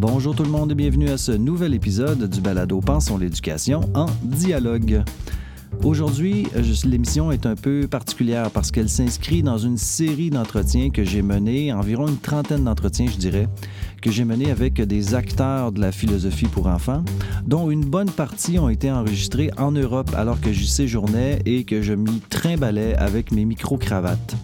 Bonjour tout le monde et bienvenue à ce nouvel épisode du balado Pensons l'éducation en dialogue. Aujourd'hui, l'émission est un peu particulière parce qu'elle s'inscrit dans une série d'entretiens que j'ai menés, environ une trentaine d'entretiens, je dirais, que j'ai menés avec des acteurs de la philosophie pour enfants, dont une bonne partie ont été enregistrés en Europe alors que j'y séjournais et que je m'y trimballais avec mes micro-cravates.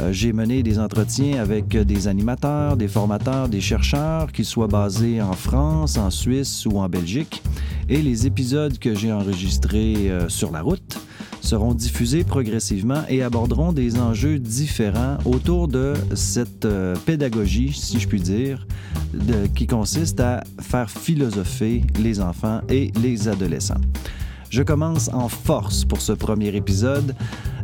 Euh, j'ai mené des entretiens avec des animateurs, des formateurs, des chercheurs, qu'ils soient basés en France, en Suisse ou en Belgique. Et les épisodes que j'ai enregistrés euh, sur la route seront diffusés progressivement et aborderont des enjeux différents autour de cette euh, pédagogie, si je puis dire, qui consiste à faire philosopher les enfants et les adolescents. Je commence en force pour ce premier épisode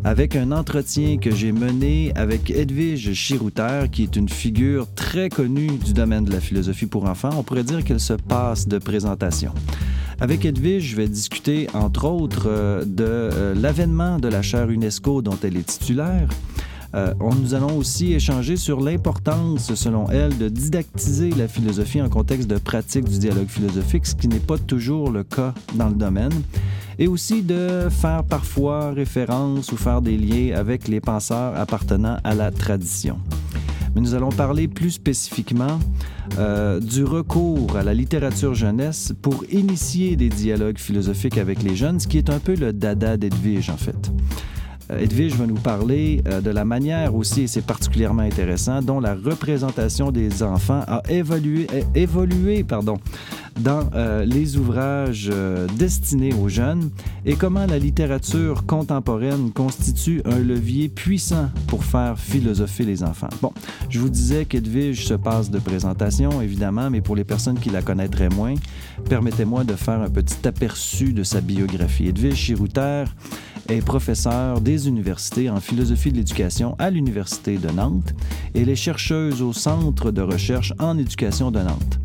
avec un entretien que j'ai mené avec Edwige Chirouter, qui est une figure très connue du domaine de la philosophie pour enfants. On pourrait dire qu'elle se passe de présentation. Avec Edwige, je vais discuter, entre autres, euh, de euh, l'avènement de la chaire UNESCO dont elle est titulaire, euh, nous allons aussi échanger sur l'importance, selon elle, de didactiser la philosophie en contexte de pratique du dialogue philosophique, ce qui n'est pas toujours le cas dans le domaine, et aussi de faire parfois référence ou faire des liens avec les penseurs appartenant à la tradition. Mais nous allons parler plus spécifiquement euh, du recours à la littérature jeunesse pour initier des dialogues philosophiques avec les jeunes, ce qui est un peu le dada d'Edwige en fait. Euh, Edwige va nous parler euh, de la manière aussi, et c'est particulièrement intéressant, dont la représentation des enfants a évolué, évolué pardon, dans euh, les ouvrages destinés aux jeunes et comment la littérature contemporaine constitue un levier puissant pour faire philosopher les enfants. Bon, je vous disais qu'Edwige se passe de présentation, évidemment, mais pour les personnes qui la connaîtraient moins, permettez-moi de faire un petit aperçu de sa biographie. Edwige Chirouter est professeure des universités en philosophie de l'éducation à l'Université de Nantes et elle est chercheuse au Centre de recherche en éducation de Nantes.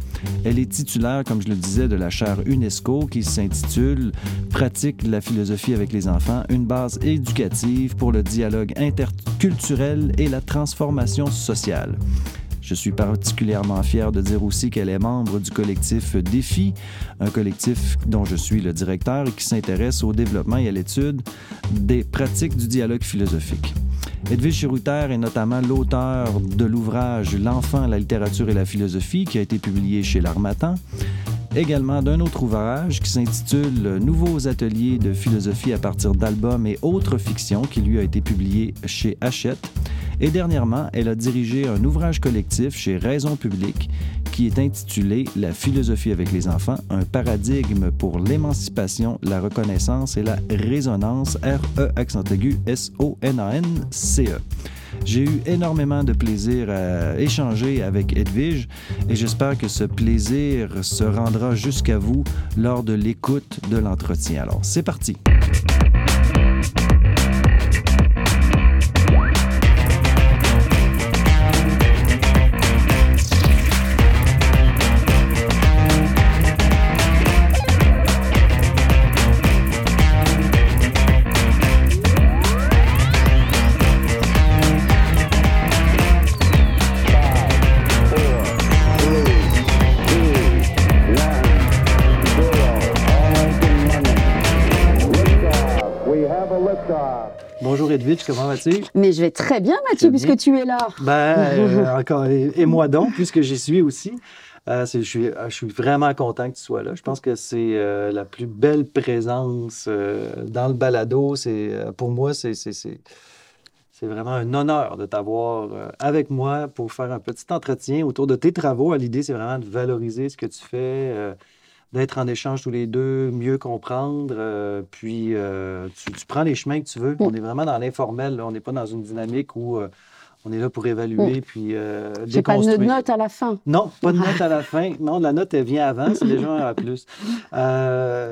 Elle est titulaire, comme je le disais, de la chaire UNESCO qui s'intitule Pratique la philosophie avec les enfants, une base éducative pour le dialogue interculturel et la transformation sociale. Je suis particulièrement fier de dire aussi qu'elle est membre du collectif Défi, un collectif dont je suis le directeur et qui s'intéresse au développement et à l'étude des pratiques du dialogue philosophique. Edwige Chirouter est notamment l'auteur de l'ouvrage L'enfant, la littérature et la philosophie qui a été publié chez l'Armatan également d'un autre ouvrage qui s'intitule Nouveaux ateliers de philosophie à partir d'albums et autres fictions qui lui a été publié chez Hachette. Et dernièrement, elle a dirigé un ouvrage collectif chez Raison publique qui est intitulé La philosophie avec les enfants, un paradigme pour l'émancipation, la reconnaissance et la résonance, R-E accent aigu S-O-N-A-N-C-E. J'ai eu énormément de plaisir à échanger avec Edwige et j'espère que ce plaisir se rendra jusqu'à vous lors de l'écoute de l'entretien. Alors, c'est parti. Comment vas-tu? Mais je vais très bien, Mathieu, puisque tu es là. Ben, euh, encore, et, moi donc, puisque j'y suis aussi. Euh, je, suis, je, suis, vraiment content que tu sois là. Je pense que c'est euh, la plus belle présence dans le balado. C'est, pour moi, c'est, c'est, vraiment un honneur de t'avoir avec moi pour faire un petit entretien autour de tes travaux. L'idée, c'est vraiment de valoriser ce que tu fais d'être en échange tous les deux, mieux comprendre. Euh, puis euh, tu, prends les chemins que tu veux. On est vraiment dans l'informel. On n'est pas dans une dynamique où euh, on est là pour évaluer puis J'ai pas de note à la fin. Non, pas de note à la fin. Non, la note, elle vient avant. C'est déjà un A+.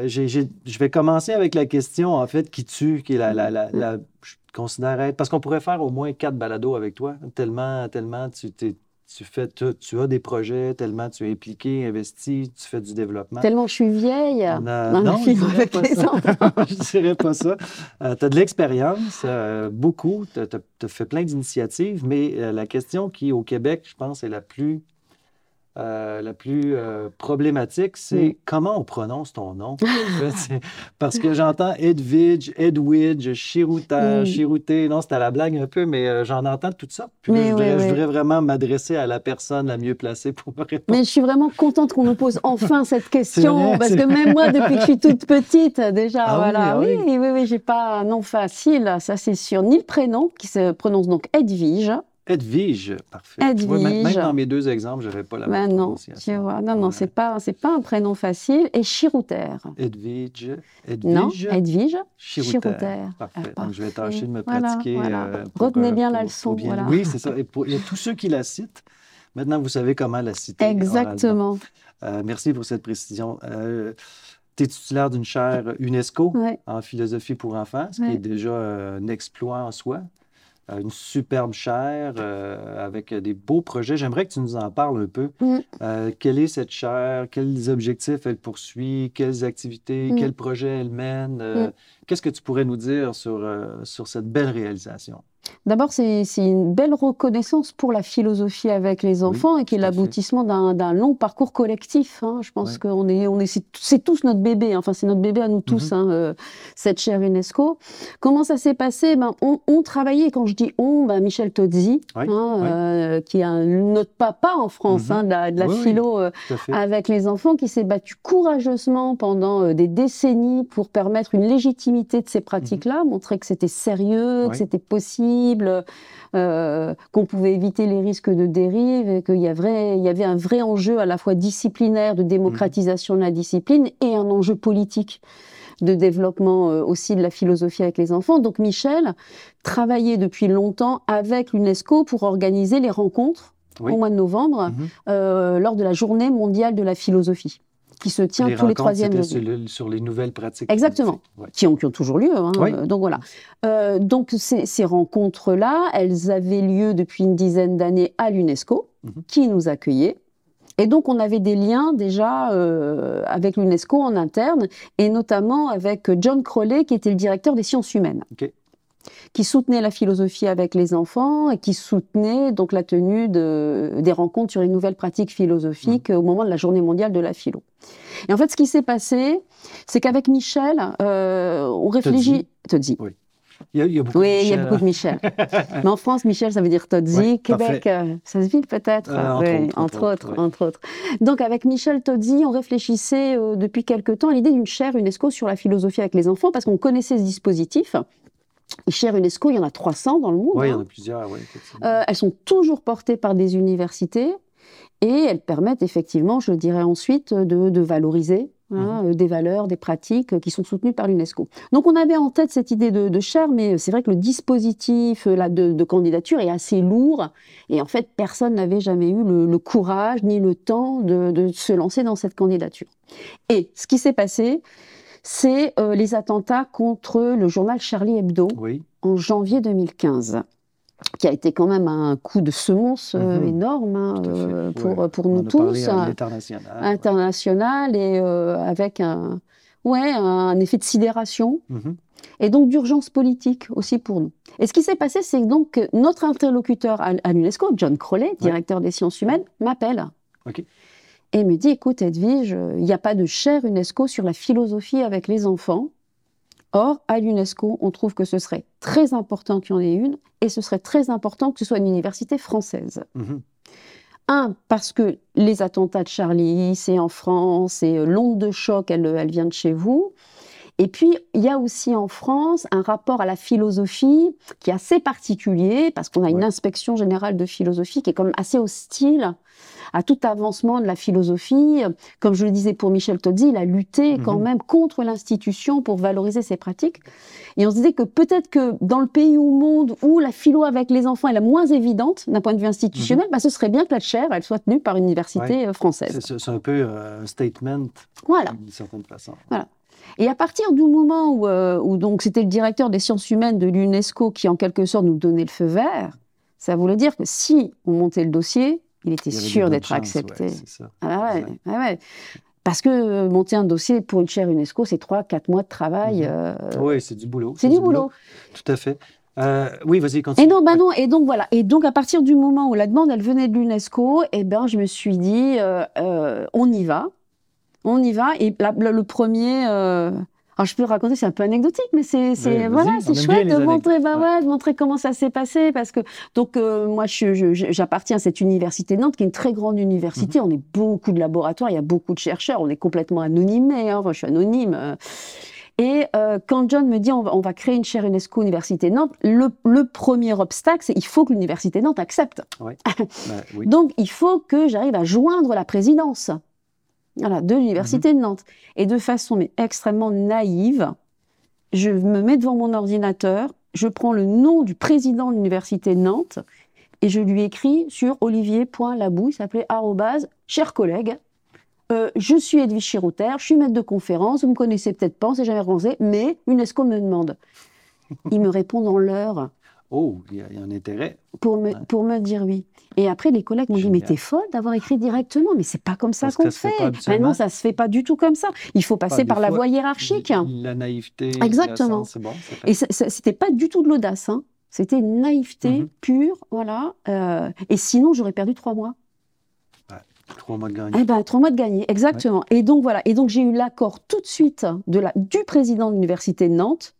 je vais commencer avec la question, en fait, qui tue, qui est la, la, la, je considère être... Parce qu'on pourrait faire au moins quatre balados avec toi, tellement, tellement tu t'es tu, fais, tu, as des projets, tellement tu es impliqué, investi, tu fais du développement. Tellement je suis vieille. non, je ne dirais pas ça. Euh, tu as de l'expérience, euh, beaucoup. Tu as, fait plein d'initiatives, mais euh, la question qui, au Québec, je pense, est la plus euh, la plus euh, problématique, c'est comment on prononce ton nom? Parce que j'entends Edwidge, Edwidge, Chirouta, mm. Chirouté. Non, c'était la blague un peu, mais euh, j'en entends toutes sortes. Puis je, voudrais, vraiment m'adresser à la personne la mieux placée pour me répondre. Mais je suis vraiment contente qu'on nous pose enfin cette question. parce que même moi, depuis que je suis toute petite, déjà, ah voilà. Oui, oui, oui, oui, j'ai pas un nom facile, ça c'est sûr. Ni le prénom, qui se prononce donc Edwige. Edwige, parfait. Edwige. même, dans mes deux exemples, je n'avais pas la ben non, tu vois, non, non, c'est pas, c'est pas un prénom facile. Et Chirouter. Edwige. Edwige. Non, Edwige. Chirouter. Parfait. Donc, je vais tâcher de me pratiquer. Euh, Retenez bien la leçon. Voilà. Oui, c'est ça. Et pour, il y a tous ceux qui la citent. Maintenant, vous savez comment la citer. Exactement. Euh, merci pour cette précision. Euh, tu es titulaire d'une chaire UNESCO en philosophie pour enfants, ce qui est déjà un exploit en soi. Euh, une superbe chaire euh, avec des beaux projets. J'aimerais que tu nous en parles un peu. Mm. Euh, quelle est cette chaire? Quels objectifs elle poursuit? Quelles activités? Mm. Quels projets elle mène? Mm. Qu'est-ce que tu pourrais nous dire sur, sur cette belle réalisation? D'abord, c'est une belle reconnaissance pour la philosophie avec les enfants et qui est l'aboutissement d'un long parcours collectif. Hein. Je pense qu'on est, on est, c'est tous notre bébé. Hein. Enfin, c'est notre bébé à nous tous, mhm. hein, euh, cette chaire UNESCO. Comment ça s'est passé? Ben, on, on, travaillait. Quand je dis on, ben, Michel Tozzi, euh, qui est un, notre papa en France mhm. de la, de la philo euh, avec les enfants, qui s'est battu courageusement pendant des décennies pour permettre une légitimité de ces pratiques-là, mhm. montrer que c'était sérieux, que c'était possible euh, qu'on pouvait éviter les risques de dérive, qu'il y, avait, il y avait un vrai enjeu à la fois disciplinaire de démocratisation de la discipline et un enjeu politique de développement euh, aussi de la philosophie avec les enfants. Donc Michel travaillait depuis longtemps avec l'UNESCO pour organiser les rencontres au mois de novembre mhm. euh, lors de la journée mondiale de la philosophie qui se tient tous les troisièmes jeudis. Sur, les nouvelles pratiques. Exactement, qui, ont, qui, ont, toujours lieu. Hein, euh, donc voilà. Euh, donc ces, ces rencontres-là, elles avaient lieu depuis une dizaine d'années à l'UNESCO, mhm. qui nous accueillait. Et donc, on avait des liens déjà euh, avec l'UNESCO en interne, et notamment avec John Crowley, qui était le directeur des sciences humaines. OK qui soutenait la philosophie avec les enfants et qui soutenait donc la tenue de, des rencontres sur les nouvelles pratiques philosophiques mmh. au moment de la Journée mondiale de la philo. Et en fait, ce qui s'est passé, c'est qu'avec Michel, euh, on réfléchit. Todzi. Oui. Il y, a, beaucoup oui, il y a beaucoup de Michel. Mais en France, Michel, ça veut dire Todzi. Québec, euh, ça se vit peut-être. Euh, oui, entre, autres, entre, autres, Donc, avec Michel Todzi, on réfléchissait depuis quelque temps à l'idée d'une chaire UNESCO sur la philosophie avec les enfants parce qu'on connaissait ce dispositif. Et chez UNESCO, il y en a 300 dans le monde. Oui, il y en a hein. plusieurs. Euh, elles sont toujours portées par des universités et elles permettent effectivement, je dirais ensuite, de, valoriser hein, mhm. euh, des valeurs, des pratiques qui sont soutenues par l'UNESCO. Donc on avait en tête cette idée de, de chaire, mais c'est vrai que le dispositif là, de, candidature est assez lourd et en fait personne n'avait jamais eu le, courage ni le temps de se lancer dans cette candidature. Et ce qui s'est passé, c'est euh, les attentats contre le journal Charlie Hebdo en janvier 2015 qui a été quand même un coup de semonce euh, mhm. énorme hein, euh, pour, pour nous tous, international, international et avec un, ouais, un effet de sidération mhm. et donc d'urgence politique aussi pour nous. Et ce qui s'est passé, c'est donc notre interlocuteur à, l'UNESCO, John Crowley, directeur des sciences humaines, m'appelle et me dit, écoute Edwige, il n'y a pas de chaire UNESCO sur la philosophie avec les enfants. Or, à l'UNESCO, on trouve que ce serait très important qu'il y en ait une, et ce serait très important que ce soit une université française. Mhm. Un, parce que les attentats de Charlie, c'est en France, et l'onde de choc, elle, elle vient de chez vous. Et puis, il y a aussi en France un rapport à la philosophie qui est assez particulier, parce qu'on a une inspection générale de philosophie qui est comme assez hostile à tout avancement de la philosophie. Comme je le disais pour Michel Todzi, il a lutté quand mhm. même contre l'institution pour valoriser ses pratiques. Et on se disait que peut-être que dans le pays au monde où la philo avec les enfants est la moins évidente d'un point de vue institutionnel, bah, ce serait bien que la chaire elle soit tenue par une université euh, française. C'est un peu euh, un statement voilà. d'une certaine façon. Voilà. Et à partir du moment où, euh, où donc c'était le directeur des sciences humaines de l'UNESCO qui en quelque sorte nous donnait le feu vert, ça voulait dire que si on montait le dossier, il était sûr d'être accepté. Ah ouais, ouais. Parce que euh, monter un dossier pour une chaire UNESCO, c'est 3-4 mois de travail. Mhm. Euh, oui, c'est du boulot. C'est du, boulot. Tout à fait. Euh, oui, vas-y, continue. Et non, bah non, et donc voilà. Et donc à partir du moment où la demande, elle venait de l'UNESCO, eh ben, je me suis dit, euh, on y va, on y va. Et le, premier, alors je peux raconter, c'est un peu anecdotique, mais c'est voilà, c'est chouette de montrer, bah ouais. de montrer comment ça s'est passé, parce que donc moi, j'appartiens à cette université de Nantes, qui est une très grande université. Mhm. On est beaucoup de laboratoires, il y a beaucoup de chercheurs, on est complètement anonymé. Hein, moi, je suis anonyme. Et euh, quand John me dit on va, créer une chaire UNESCO Université Nantes, le, premier obstacle, c'est il faut que l'Université Nantes accepte. Bah, Donc il faut que j'arrive à joindre la présidence voilà, de l'Université mhm. de Nantes. Et de façon mais extrêmement naïve, je me mets devant mon ordinateur, je prends le nom du président de l'Université de Nantes et je lui écris sur olivier.labou, il s'appelait arrobase, cher collègue, euh, je suis Edwige Chirouter, je suis maître de conférence, vous me connaissez peut-être pas, on s'est jamais rencontré, mais UNESCO me demande. Il me répond dans l'heure. Oh, il y, a un intérêt. Pour me, pour me dire oui. Et après, les collègues m'ont dit, mais t'es folle d'avoir écrit directement, mais c'est pas comme ça qu'on fait. Mais non, ça se fait pas du tout comme ça. Il faut passer par la voie hiérarchique. La naïveté. Exactement. bon, Et c'était pas du tout de l'audace, hein. C'était une naïveté mhm. pure, voilà. Euh, et sinon, j'aurais perdu trois mois. Trois mois de gagné. Eh ben, trois mois de gagné, exactement. Et donc voilà. Et donc j'ai eu l'accord tout de suite de la, du président de l'université de Nantes.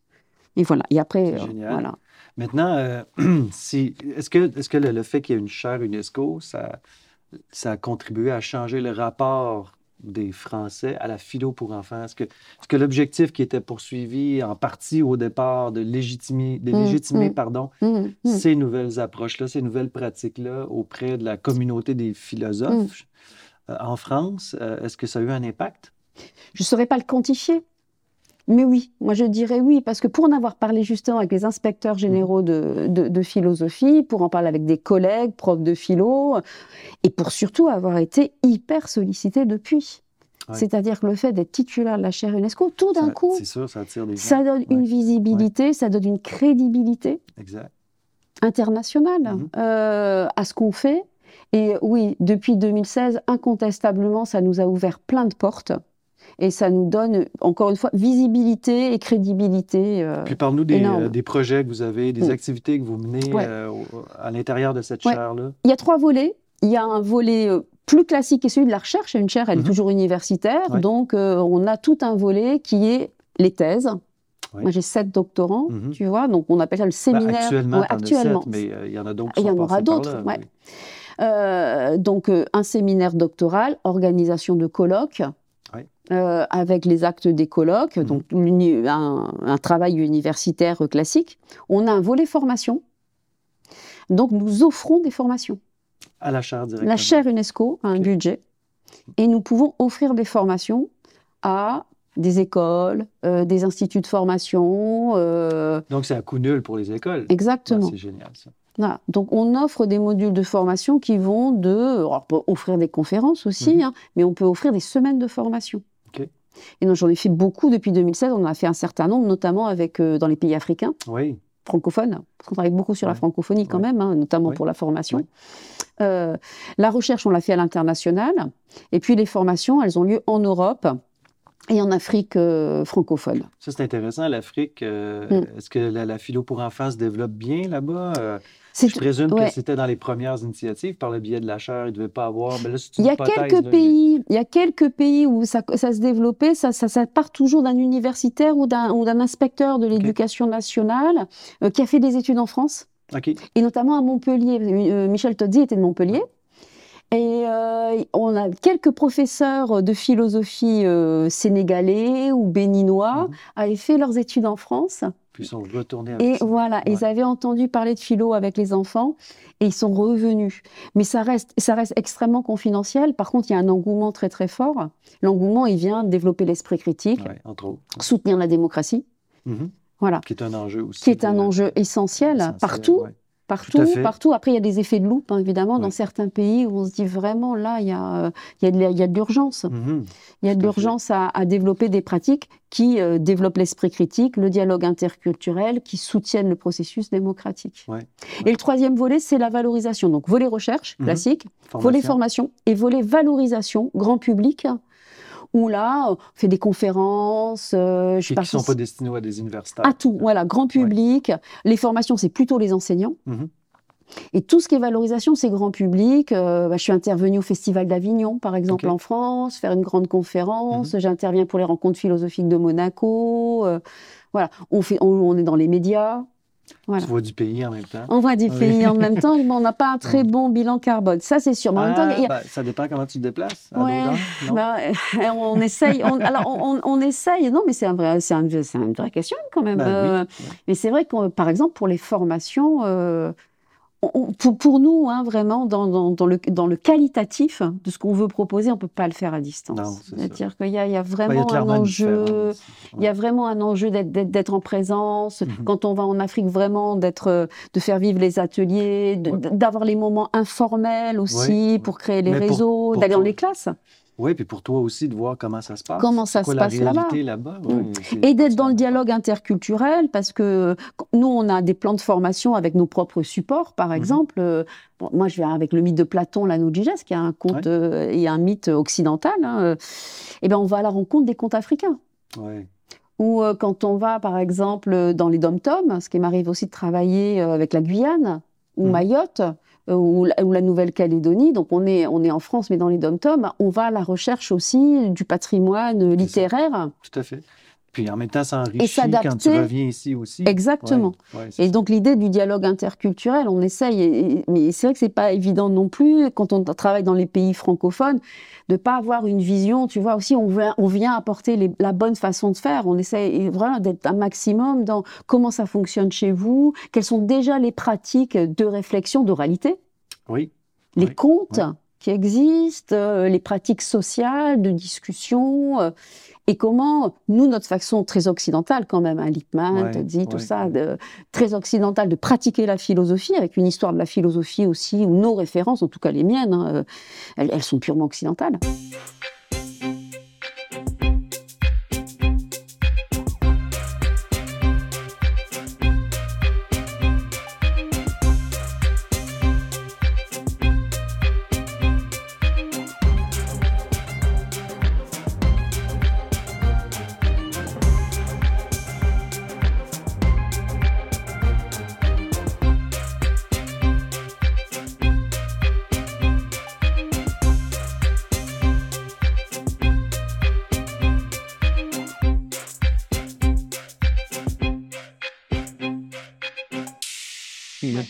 Et voilà. Et après, euh, voilà. Maintenant, euh, si, est-ce que, est-ce que le, fait qu'il y ait une chaire UNESCO, ça, ça a contribué à changer le rapport des Français à la philo pour enfants? Est-ce que, est que l'objectif qui était poursuivi en partie au départ de légitimer, de mmh, légitimer mmh. pardon, mmh, ces nouvelles approches-là, ces nouvelles pratiques-là auprès de la communauté des philosophes euh, en France, euh, est-ce que ça a eu un impact? Je ne saurais pas le quantifier. Mais oui, moi je dirais oui, parce que pour en avoir parlé justement avec les inspecteurs généraux de, de, philosophie, pour en parler avec des collègues, profs de philo, et pour surtout avoir été hyper sollicité depuis. C'est-à-dire que le fait d'être titulaire de la chaire UNESCO, tout d'un coup, ça, ça, donne une visibilité, ça donne une crédibilité internationale mhm. euh, à ce qu'on fait. Et oui, depuis 2016, incontestablement, ça nous a ouvert plein de portes et ça nous donne, encore une fois, visibilité et crédibilité. Euh, Puis parle-nous des, euh, des, projets que vous avez, des mm. activités que vous menez euh, à l'intérieur de cette chaire-là? Il y a trois volets. Il y a un volet plus classique qui est celui de la recherche. Une chaire, elle est mm-hmm. toujours universitaire, donc on a tout un volet qui est les thèses. Moi, j'ai sept doctorants, mm-hmm. tu vois, donc on appelle ça le bah, séminaire. actuellement, actuellement. mais il y en a d'autres. Il y en aura d'autres, ouais. donc, un séminaire doctoral, organisation de colloques, euh, avec les actes des colloques, mhm. donc un, travail universitaire classique. On a un volet formation. Donc nous offrons des formations. À la chaire directement. La chaire UNESCO a un budget et nous pouvons offrir des formations à des écoles, euh, des instituts de formation. Euh, donc c'est un coup nul pour les écoles. Exactement. c'est génial ça. Donc on offre des modules de formation qui vont de... on peut offrir des conférences aussi, mhm. hein, mais on peut offrir des semaines de formation. Et donc j'en ai fait beaucoup depuis 2016, on en a fait un certain nombre, notamment avec, euh, dans les pays africains. Oui francophone, parce qu'on travaille beaucoup sur la francophonie quand même, hein, notamment pour la formation. Euh, la recherche, on l'a fait à l'international, et puis les formations, elles ont lieu en Europe et en Afrique euh, francophone. Ça, c'est intéressant, l'Afrique. Mm. Est-ce que la, la, philo pour enfants se développe bien là-bas? Je présume que c'était dans les premières initiatives par le biais de la chaire, il ne devait pas avoir. Mais là, il y a quelques pays, il y a quelques pays où ça, ça se développait. Ça, ça, ça part toujours d'un universitaire ou d'un inspecteur de l'éducation nationale euh, qui a fait des études en France. Et notamment à Montpellier. Euh, Michel Todzi était de Montpellier. Et euh, on a quelques professeurs de philosophie sénégalais ou béninois mmh. avaient fait leurs études en France puis ils sont retournés Et voilà, ils avaient entendu parler de philo avec les enfants et ils sont revenus. Mais ça reste, ça reste extrêmement confidentiel. Par contre, il y a un engouement très très fort. L'engouement, il vient développer l'esprit critique, soutenir la démocratie. Mm-hmm. Voilà. Qui est un enjeu aussi. Qui est un enjeu essentiel, partout. Partout, partout. Après, il y a des effets de loupe, hein, évidemment, dans certains pays où on se dit vraiment, là, il y a, il y a de l'urgence. Il y a de l'urgence mhm. à, développer des pratiques qui euh, développent l'esprit critique, le dialogue interculturel, qui soutiennent le processus démocratique. Et le troisième volet, c'est la valorisation. Donc, volet recherche, mhm. classique, volet formation et volet valorisation, grand public, où là, on fait des conférences. Euh, je qui sont pas destinés à des universitaires. À tout, voilà, grand public. Les formations, c'est plutôt les enseignants. Mhm. Et tout ce qui est valorisation, c'est grand public. Euh, bah, je suis intervenue au Festival d'Avignon, par exemple, en France, faire une grande conférence. Mhm. J'interviens pour les rencontres philosophiques de Monaco. Euh, voilà, on, fait, on, est dans les médias. On voit du pays en même temps. On voit du pays en même temps, mais on n'a pas un très bon bilan carbone. Ça, c'est sûr. Ah, bah, ça dépend comment tu te déplaces. Bah, on essaye. alors, on, essaye. Non, mais c'est un vrai, c'est un, une vraie question quand même. Bah euh, mais c'est vrai que, par exemple, pour les formations. Euh, pour, nous, hein, vraiment, dans, le, dans, le, qualitatif de ce qu'on veut proposer, on ne peut pas le faire à distance. C'est-à-dire qu'il y, a vraiment un enjeu, il y a vraiment un enjeu d'être en présence. Mhm. Quand on va en Afrique, vraiment d'être, de faire vivre les ateliers, d'avoir les moments informels aussi pour créer les réseaux, d'aller dans les classes. Oui, puis pour toi aussi de voir comment ça se passe. Comment ça se passe là-bas? Là mm. Et d'être dans le dialogue interculturel, parce que nous, on a des plans de formation avec nos propres supports, par mhm. exemple. Euh, moi, je viens avec le mythe de Platon, Gigès, qui est un conte euh, et un mythe occidental. Hein, euh, et ben, on va à la rencontre des contes africains. Ouais. Ou quand on va, par exemple, dans les dom-toms, ce qui m'arrive aussi de travailler avec la Guyane ou mhm. Mayotte, euh, ou la, Nouvelle-Calédonie, donc on est, on est en France, mais dans les dom-toms, on va à la recherche aussi du patrimoine littéraire. Tout à fait. Puis en même temps, ça enrichit quand tu reviens ici aussi. Exactement. et donc l'idée du dialogue interculturel, on essaye, mais c'est vrai que c'est pas évident non plus quand on travaille dans les pays francophones de pas avoir une vision. Tu vois aussi, on vient, on vient apporter la bonne façon de faire. On essaye vraiment d'être un maximum dans comment ça fonctionne chez vous, quelles sont déjà les pratiques de réflexion d'oralité. Oui. Les contes qui existent, euh, les pratiques sociales de discussion. Et comment, nous, notre façon très occidentale quand même, hein, Lippmann, dit tout ça, de, très occidentale de pratiquer la philosophie, avec une histoire de la philosophie aussi, où nos références, en tout cas les miennes, hein, euh, elles sont purement occidentales.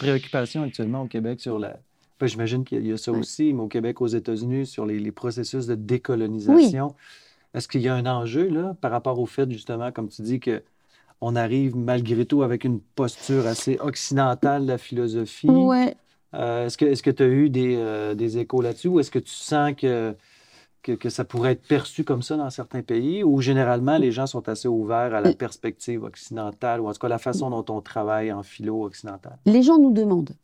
Préoccupation actuellement au Québec sur la. J'imagine qu'il y a ça aussi, mais au Québec, aux États-Unis, sur les, processus de décolonisation. Est-ce qu'il y a un enjeu là, par rapport au fait, justement, comme tu dis, que on arrive malgré tout avec une posture assez occidentale de la philosophie? Ouais. Euh, est-ce que tu as eu des, euh, des échos là-dessus ou est-ce que tu sens que que, ça pourrait être perçu comme ça dans certains pays, où généralement les gens sont assez ouverts à la perspective occidentale, ou en tout cas la façon dont on travaille en philo occidental? Les gens nous demandent.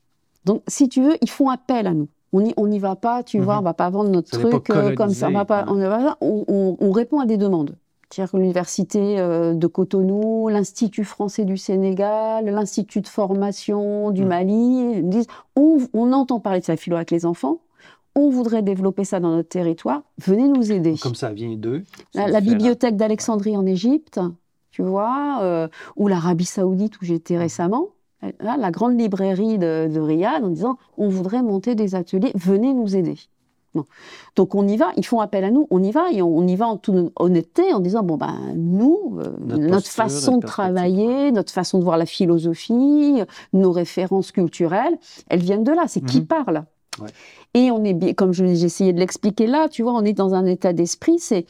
Donc, si tu veux, ils font appel à nous. On n'y on y va pas, tu vois, mhm. on va pas vendre notre truc euh, comme ça. On, va pas, on, on, répond à des demandes. C'est-à-dire l'université euh, de Cotonou, l'Institut français du Sénégal, l'Institut de formation du mhm. Mali disent on, on entend parler de sa philo avec les enfants, on voudrait développer ça dans notre territoire, venez nous aider. Comme ça vient d'eux. La, bibliothèque d'Alexandrie en Égypte, tu vois, euh, ou l'Arabie Saoudite où j'étais récemment. la grande librairie de, Riyad en disant on voudrait monter des ateliers, venez nous aider. Donc on y va, ils font appel à nous, on y va et on, y va en toute honnêteté en disant bon ben nous, euh, notre, façon de travailler, notre façon de voir la philosophie, nos références culturelles, elles viennent de là. C'est qui mhm. parle? Et on est, comme j'ai essayé de l'expliquer là, tu vois, on est dans un état d'esprit, c'est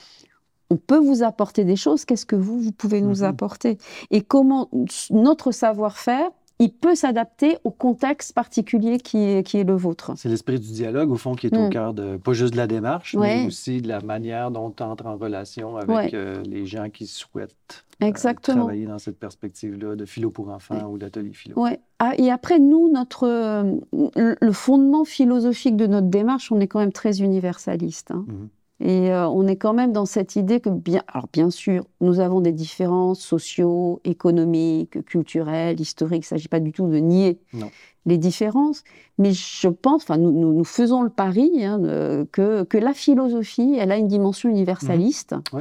on peut vous apporter des choses, qu'est-ce que vous, vous pouvez nous mhm. apporter? Et comment notre savoir-faire, il peut s'adapter au contexte particulier qui est, qui est le vôtre. C'est l'esprit du dialogue, au fond, qui est au mm. cœur de, pas juste de la démarche, mais aussi de la manière dont on entre en relation avec euh, les gens qui souhaitent euh, travailler dans cette perspective-là de philo pour enfants ou d'atelier philo. Ouais. Ah, et après, nous, notre, euh, le fondement philosophique de notre démarche, on est quand même très universaliste. Hein. Mm-hmm. Et euh, on est quand même dans cette idée que, bien, alors bien sûr, nous avons des différences sociaux, économiques, culturelles, historiques. Il ne s'agit pas du tout de nier les différences, mais je pense, enfin, nous, nous, faisons le pari hein, que, que, la philosophie, elle a une dimension universaliste, mmh.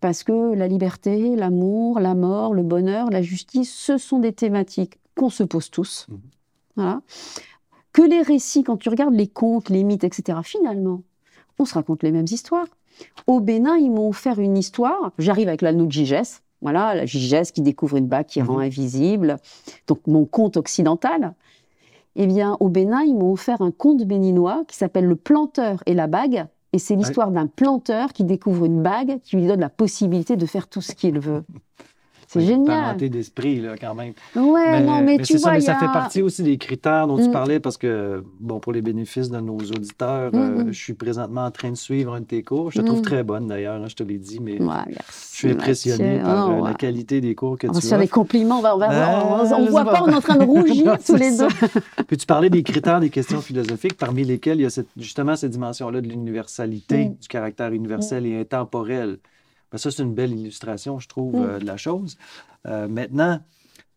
parce que la liberté, l'amour, la mort, le bonheur, la justice, ce sont des thématiques qu'on se pose tous. Mmh. Voilà. Que les récits, quand tu regardes les contes, les mythes, etc., finalement, on se raconte les mêmes histoires. Au Bénin, ils m'ont offert une histoire. J'arrive avec l'anneau de Gigès. Voilà, la Gigès qui découvre une bague qui rend mhm. invisible. Donc, mon conte occidental. Eh bien, au Bénin, ils m'ont offert un conte béninois qui s'appelle Le planteur et la bague. Et c'est l'histoire d'un planteur qui découvre une bague qui lui donne la possibilité de faire tout ce qu'il veut. C'est génial. d'esprit, là, quand même. Ouais, non, mais, tu vois. Ça, ça fait partie aussi des critères dont tu mm. parlais parce que, bon, pour les bénéfices de nos auditeurs, euh, je suis présentement en train de suivre un de tes cours. Je te trouve mm. très bonne d'ailleurs, hein, je te l'ai dit, mais je suis impressionné par euh, la qualité des cours que tu as. On va des compliments, on va, on ne voit pas, on est en train de rougir tous les deux. Puis tu parlais des critères des questions philosophiques, parmi lesquels il y a justement cette dimension-là de l'universalité, mm. du caractère universel et intemporel? Ben, ça, c'est une belle illustration, je trouve, mm. euh, de la chose. Euh, maintenant,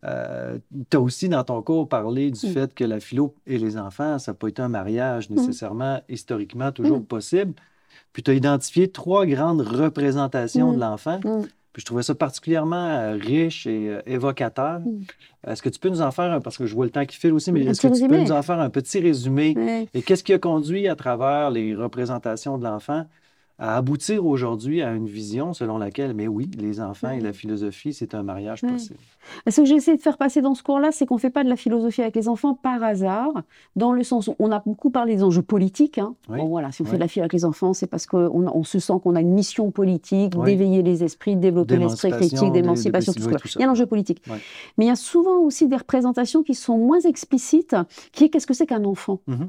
euh, tu as aussi dans ton cours parlé du mm. fait que la philo et les enfants, ça n'a pas été un mariage mm. nécessairement, historiquement, toujours possible. Puis tu as identifié trois grandes représentations de l'enfant. Puis je trouvais ça particulièrement riche et évocateur. Est-ce que tu peux nous en faire, parce que je vois le temps qui file aussi, mais est-ce que tu peux nous en faire un petit résumé? Et qu'est-ce qui a conduit à travers les représentations de l'enfant à aboutir aujourd'hui à une vision selon laquelle, mais oui, les enfants et la philosophie, c'est un mariage possible. Ce que j'essaie de faire passer dans ce cours-là, c'est qu'on ne fait pas de la philosophie avec les enfants par hasard, dans le sens où on a beaucoup parlé des enjeux politiques. Hein. Bon, voilà, si on fait de la philosophie avec les enfants, c'est parce qu'on on se sent qu'on a une mission politique, d'éveiller les esprits, de développer l'esprit critique, d'émancipation, tout, Il y a un enjeu politique. Mais il y a souvent aussi des représentations qui sont moins explicites, qui est qu'est-ce que c'est qu'un enfant? Mmh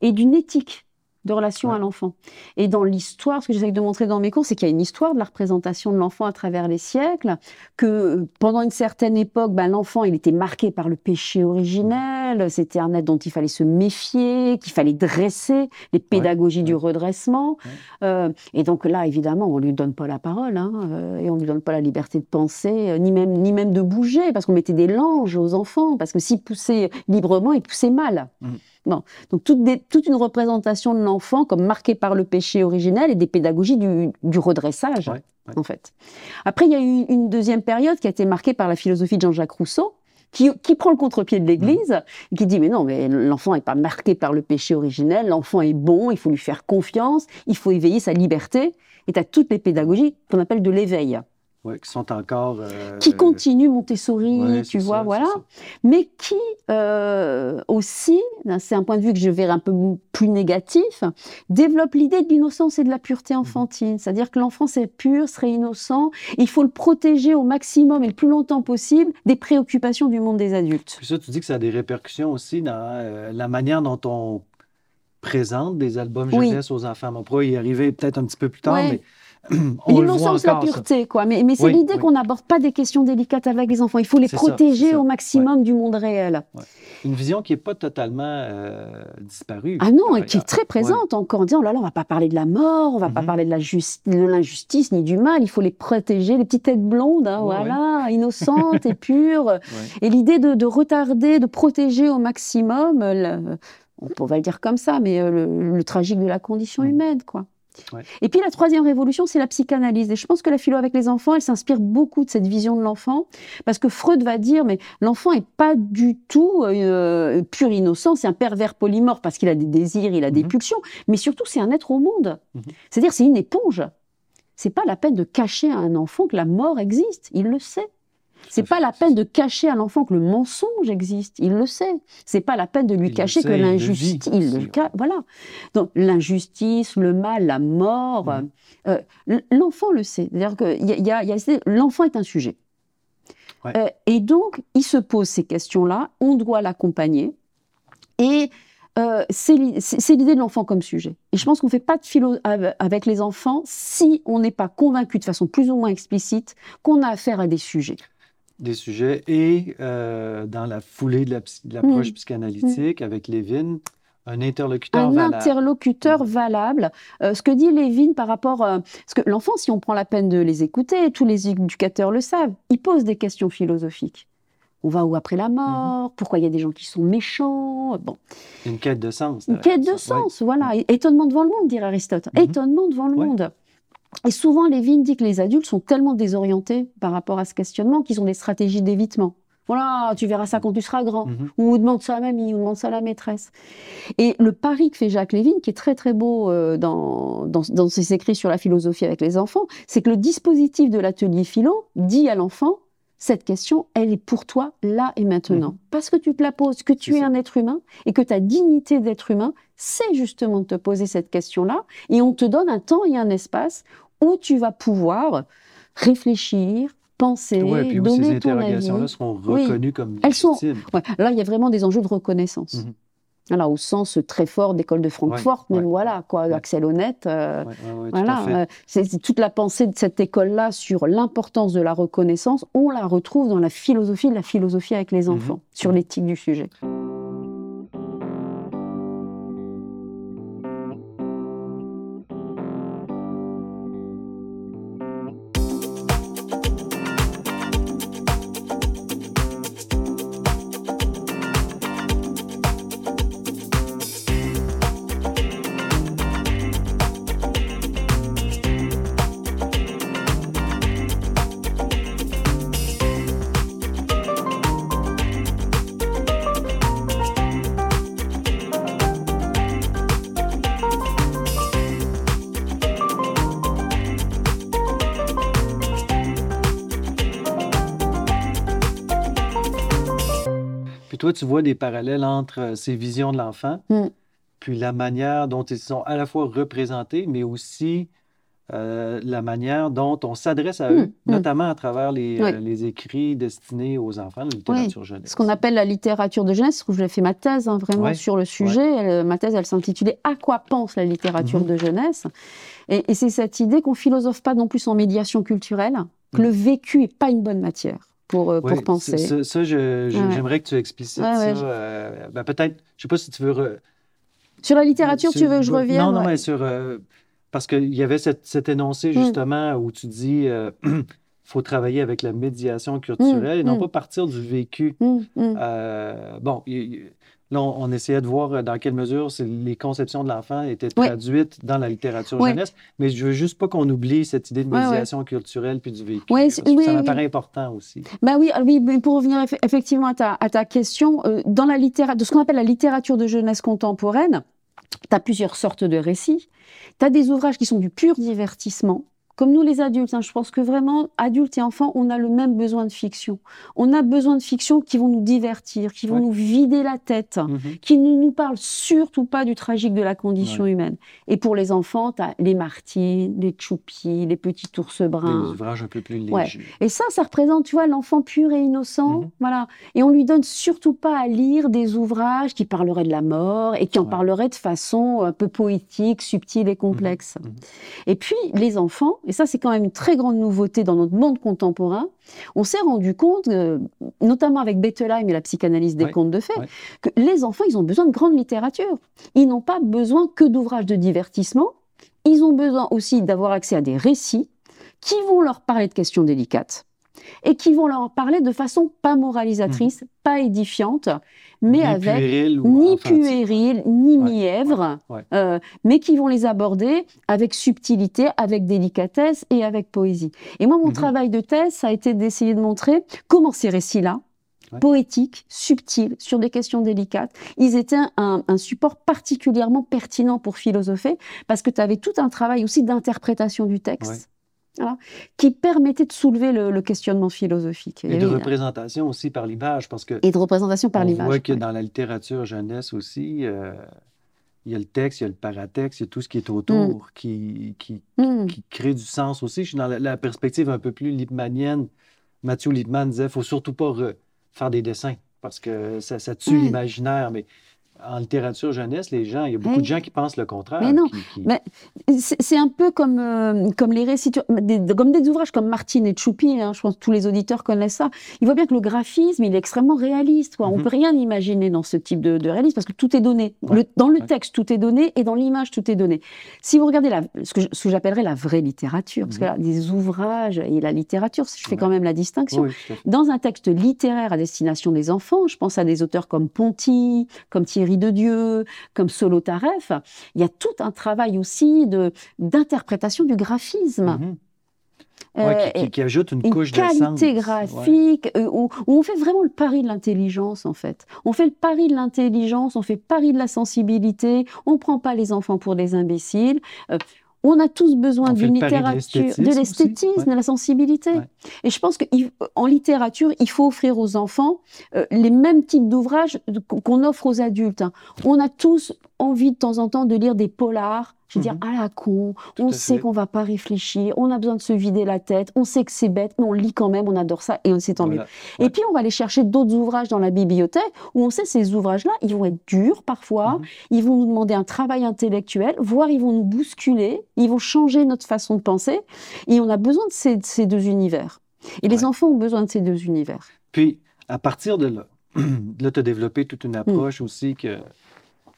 Et d'une éthique de relation à l'enfant. Et dans l'histoire, ce que j'essaie de montrer dans mes cours, c'est qu'il y a une histoire de la représentation de l'enfant à travers les siècles, que euh, pendant une certaine époque, ben, l'enfant, il était marqué par le péché originel, c'était un être dont il fallait se méfier, qu'il fallait dresser, les pédagogies du redressement. Euh, et donc là, évidemment, on lui donne pas la parole, hein, euh, et on lui donne pas la liberté de penser, ni, même, ni même de bouger, parce qu'on mettait des langes aux enfants, parce que s'ils poussaient librement, ils poussaient mal. Mmh. Donc toute, une représentation de l'enfant comme marquée par le péché originel et des pédagogies du, redressage, en fait. Après, il y a eu une deuxième période qui a été marquée par la philosophie de Jean-Jacques Rousseau, qui, prend le contre-pied de l'Église, et qui dit mais non, mais l'enfant n'est pas marqué par le péché originel, l'enfant est bon, il faut lui faire confiance, il faut éveiller sa liberté. Et tu as toutes les pédagogies qu'on appelle de l'éveil qui sont encore. Euh, qui continuent Montessori, tu vois, voilà. Mais qui euh, aussi, c'est un point de vue que je verrai un peu plus négatif, développe l'idée de l'innocence et de la pureté mhm. enfantine. C'est-à-dire que l'enfant, c'est pur, serait innocent. Il faut le protéger au maximum et le plus longtemps possible des préoccupations du monde des adultes. Puis ça, tu dis que ça a des répercussions aussi dans euh, la manière dont on présente des albums jeunesse aux enfants. On pourrait y arriver peut-être un petit peu plus tard, mais L'innocence, la pureté, quoi. Mais, mais c'est l'idée qu'on n'aborde pas des questions délicates avec les enfants. Il faut les protéger au maximum du monde réel. Une vision qui n'est pas totalement euh, disparue. Ah non, et qui est très présente encore. En disant, oh là là, on va pas parler de la mort, on va pas mhm. parler de l'injustice ni du mal. Il faut les protéger, les petites têtes blondes, hein, voilà, innocentes et pures. Et l'idée de, retarder, de protéger au maximum, on va le dire comme ça, mais euh, le, tragique de la condition mhm. humaine, quoi. Et puis la troisième révolution, c'est la psychanalyse. Et je pense que la philo avec les enfants, elle s'inspire beaucoup de cette vision de l'enfant, parce que Freud va dire, mais l'enfant est pas du tout euh, pur innocent, c'est un pervers polymorphe parce qu'il a des désirs, il a des mhm. pulsions, mais surtout c'est un être au monde. Mhm. C'est-à-dire c'est une éponge. C'est pas la peine de cacher à un enfant que la mort existe, il le sait. C'est pas la peine de cacher à l'enfant que le mensonge existe, il le sait. C'est pas la peine de lui cacher que l'injustice, il voilà. Donc l'injustice, le mal, la mort, mm. euh, l'enfant le sait. C'est-à-dire que l'enfant est un sujet. Euh, et donc il se pose ces questions-là. On doit l'accompagner. Et euh, c'est l'idée de l'enfant comme sujet. Et je pense qu'on ne fait pas de philo avec les enfants si on n'est pas convaincu de façon plus ou moins explicite qu'on a affaire à des sujets des sujets et euh, dans la foulée de l'approche mm. psychanalytique avec Lévin, un interlocuteur un valable. interlocuteur valable. Euh, ce que dit Lévin par rapport... Euh, parce que l'enfant, si on prend la peine de les écouter, tous les éducateurs le savent, il pose des questions philosophiques. On va où après la mort? Pourquoi il y a des gens qui sont méchants? Bon. Une quête de sens. Une quête de sens, voilà. Étonnement devant le monde, dirait Aristote. Mhm. Étonnement devant le monde. Et souvent, Lévin dit que les adultes sont tellement désorientés par rapport à ce questionnement qu'ils ont des stratégies d'évitement. Voilà, tu verras ça quand tu seras grand. Mhm. Ou demande ça à mamie, ou demande ça à la maîtresse. Et le pari que fait Jacques Lévin, qui est très très beau euh, dans, dans, dans ses écrits sur la philosophie avec les enfants, c'est que le dispositif de l'atelier philo dit à l'enfant cette question, elle est pour toi là et maintenant. Mhm. Parce que tu te la poses, que tu es un être humain et que ta dignité d'être humain, c'est justement de te poser cette question-là. Et on te donne un temps et un espace où tu vas pouvoir réfléchir, penser, ouais, puis donner ces interrogations-là seront reconnues comme Elles sont... Là, il y a vraiment des enjeux de reconnaissance. Mhm au sens très fort d'école de Francfort, mais voilà, quoi, Axel Honnête. Euh, voilà, euh, c'est toute la pensée de cette école-là sur l'importance de la reconnaissance. On la retrouve dans la philosophie de la philosophie avec les mhm. enfants, sur l'éthique du sujet. Tu vois des parallèles entre euh, ces visions de l'enfant, mm. puis la manière dont ils sont à la fois représentés, mais aussi euh, la manière dont on s'adresse à mm. eux, mm. notamment à travers les, euh, les, écrits destinés aux enfants, la littérature jeunesse. Ce qu'on appelle la littérature de jeunesse, où j'ai fait ma thèse hein, vraiment sur le sujet. ma thèse, elle s'intitulait À quoi pense la littérature mm-hmm. de jeunesse? Et, et c'est cette idée qu'on philosophe pas non plus en médiation culturelle, que le vécu n'est pas une bonne matière pour, euh, pour penser. Ça, j'aimerais que tu explicites ça. Euh, ben, peut-être, je ne sais pas si tu veux. Sur la littérature, tu veux que je revienne Non, non, mais sur. Euh, parce qu'il y avait cet énoncé, hmm. justement, où tu dis il faut travailler avec la médiation culturelle et non hmm. pas partir du vécu. Hmm. bon, Là, on, essayait de voir euh, dans quelle mesure les conceptions de l'enfant étaient traduites dans la littérature jeunesse, mais je veux juste pas qu'on oublie cette idée de médiation culturelle puis du vécu. ça me paraît important aussi. Ben oui, oui, pour revenir effectivement à ta, à ta question, euh, dans la littérature, de ce qu'on appelle la littérature de jeunesse contemporaine, tu as plusieurs sortes de récits. Tu as des ouvrages qui sont du pur divertissement, comme nous les adultes, hein, je pense que vraiment, adultes et enfants, on a le même besoin de fiction. On a besoin de fiction qui vont nous divertir, qui vont nous vider la tête, mhm. qui ne nous parlent surtout pas du tragique de la condition humaine. Et pour les enfants, tu as les Martines, les Choupi, les petits ours bruns. Des ouvrages un peu plus légers. Et ça, ça représente, tu vois, l'enfant pur et innocent. Mhm. Voilà. Et on lui donne surtout pas à lire des ouvrages qui parleraient de la mort et qui en parleraient de façon un peu poétique, subtile et complexe. Mhm. Et puis, les enfants, et ça c'est quand même une très grande nouveauté dans notre monde contemporain, on s'est rendu compte, euh, notamment avec Bettelheim et la psychanalyse des contes de fées, que les enfants, ils ont besoin de grande littérature. Ils n'ont pas besoin que d'ouvrages de divertissement, ils ont besoin aussi d'avoir accès à des récits qui vont leur parler de questions délicates et qui vont leur parler de façon pas moralisatrice, mmh. pas édifiante, mais avec ni puéril, ni mièvre, euh, mais qui vont les aborder avec subtilité, avec délicatesse et avec poésie. Et moi, mon mmh travail de thèse, ça a été d'essayer de montrer comment ces récits-là, poétiques, subtils, sur des questions délicates, ils étaient un, un support particulièrement pertinent pour philosopher, parce que tu avais tout un travail aussi d'interprétation du texte qui permettait de soulever le, questionnement philosophique. Et, de représentation aussi par l'image, parce que... Et de représentation par l'image. On voit que dans la littérature jeunesse aussi, euh, il y a le texte, il y a le paratexte, il y a tout ce qui est autour mm. qui, qui, mm. qui, crée du sens aussi. Je suis dans la, perspective un peu plus lippmannienne. Mathieu Lippmann disait, il faut surtout pas faire des dessins, parce que ça, tue l'imaginaire, mais en littérature jeunesse, les gens, il y a beaucoup de gens qui pensent le contraire. Mais non, mais c'est un peu comme, euh, comme les récits, des, comme des ouvrages comme Martine et Choupi, hein, je pense que tous les auditeurs connaissent ça. Il voit bien que le graphisme, il est extrêmement réaliste. Quoi. On ne mhm. peut rien imaginer dans ce type de, de réalisme parce que tout est donné. dans le texte, tout est donné et dans l'image, tout est donné. Si vous regardez la, ce que, j'appellerais la vraie littérature, parce que mhm. là, des ouvrages et la littérature, je fais quand même la distinction. dans un texte littéraire à destination des enfants, je pense à des auteurs comme Ponty, comme Thierry de Dieu, comme Solo Taref, il y a tout un travail aussi de d'interprétation du graphisme. Euh, qui, ajoute une, couche de qualité graphique euh, où, on fait vraiment le pari de l'intelligence en fait. On fait le pari de l'intelligence, on fait le pari de la sensibilité. On prend pas les enfants pour des imbéciles. Euh, on a tous besoin d'une littérature, de l'esthétisme, de, la sensibilité. Et je pense qu'en littérature, il faut offrir aux enfants euh, les mêmes types d'ouvrages qu'on offre aux adultes. Hein. On a tous envie de temps en temps de lire des polars, je veux dire, mhm. à la con, on sait qu'on va pas réfléchir, on a besoin de se vider la tête, on sait que c'est bête, mais on lit quand même, on adore ça et on sait tant mieux. Et puis on va aller chercher d'autres ouvrages dans la bibliothèque où on sait ces ouvrages-là, ils vont être durs parfois, mhm. ils vont nous demander un travail intellectuel, voire ils vont nous bousculer, ils vont changer notre façon de penser, et on a besoin de ces, deux univers. Et les enfants ont besoin de ces deux univers. Puis, à partir de là, là, tu as développé toute une mm. approche aussi que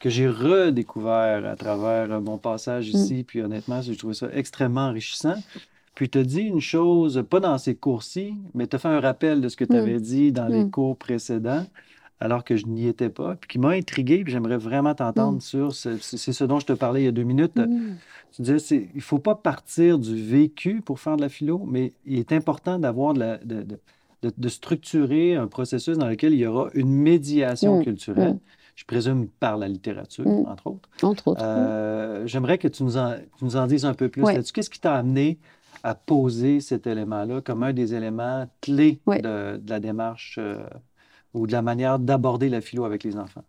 que j'ai redécouvert à travers mon passage mm. ici. Puis honnêtement, j'ai trouvé ça extrêmement enrichissant. Puis tu as dit une chose, pas dans ces cours-ci, mais tu as fait un rappel de ce que tu avais mm. dit dans les mm. cours précédents, alors que je n'y étais pas, puis qui m'a intrigué, puis j'aimerais vraiment t'entendre sur, c'est ce dont je te parlais il y a deux minutes. Tu disais, il ne faut pas partir du vécu pour faire de la philo, mais il est important d'avoir de, de, de, structurer un processus dans lequel il y aura une médiation culturelle je présume par la littérature, mm. entre autres. Entre autres. Euh, j'aimerais que tu nous, en, nous en dises un peu plus là-dessus. Qu'est-ce qui t'a amené à poser cet élément-là comme un des éléments clés de, la démarche euh, ou de la manière d'aborder la philo avec les enfants?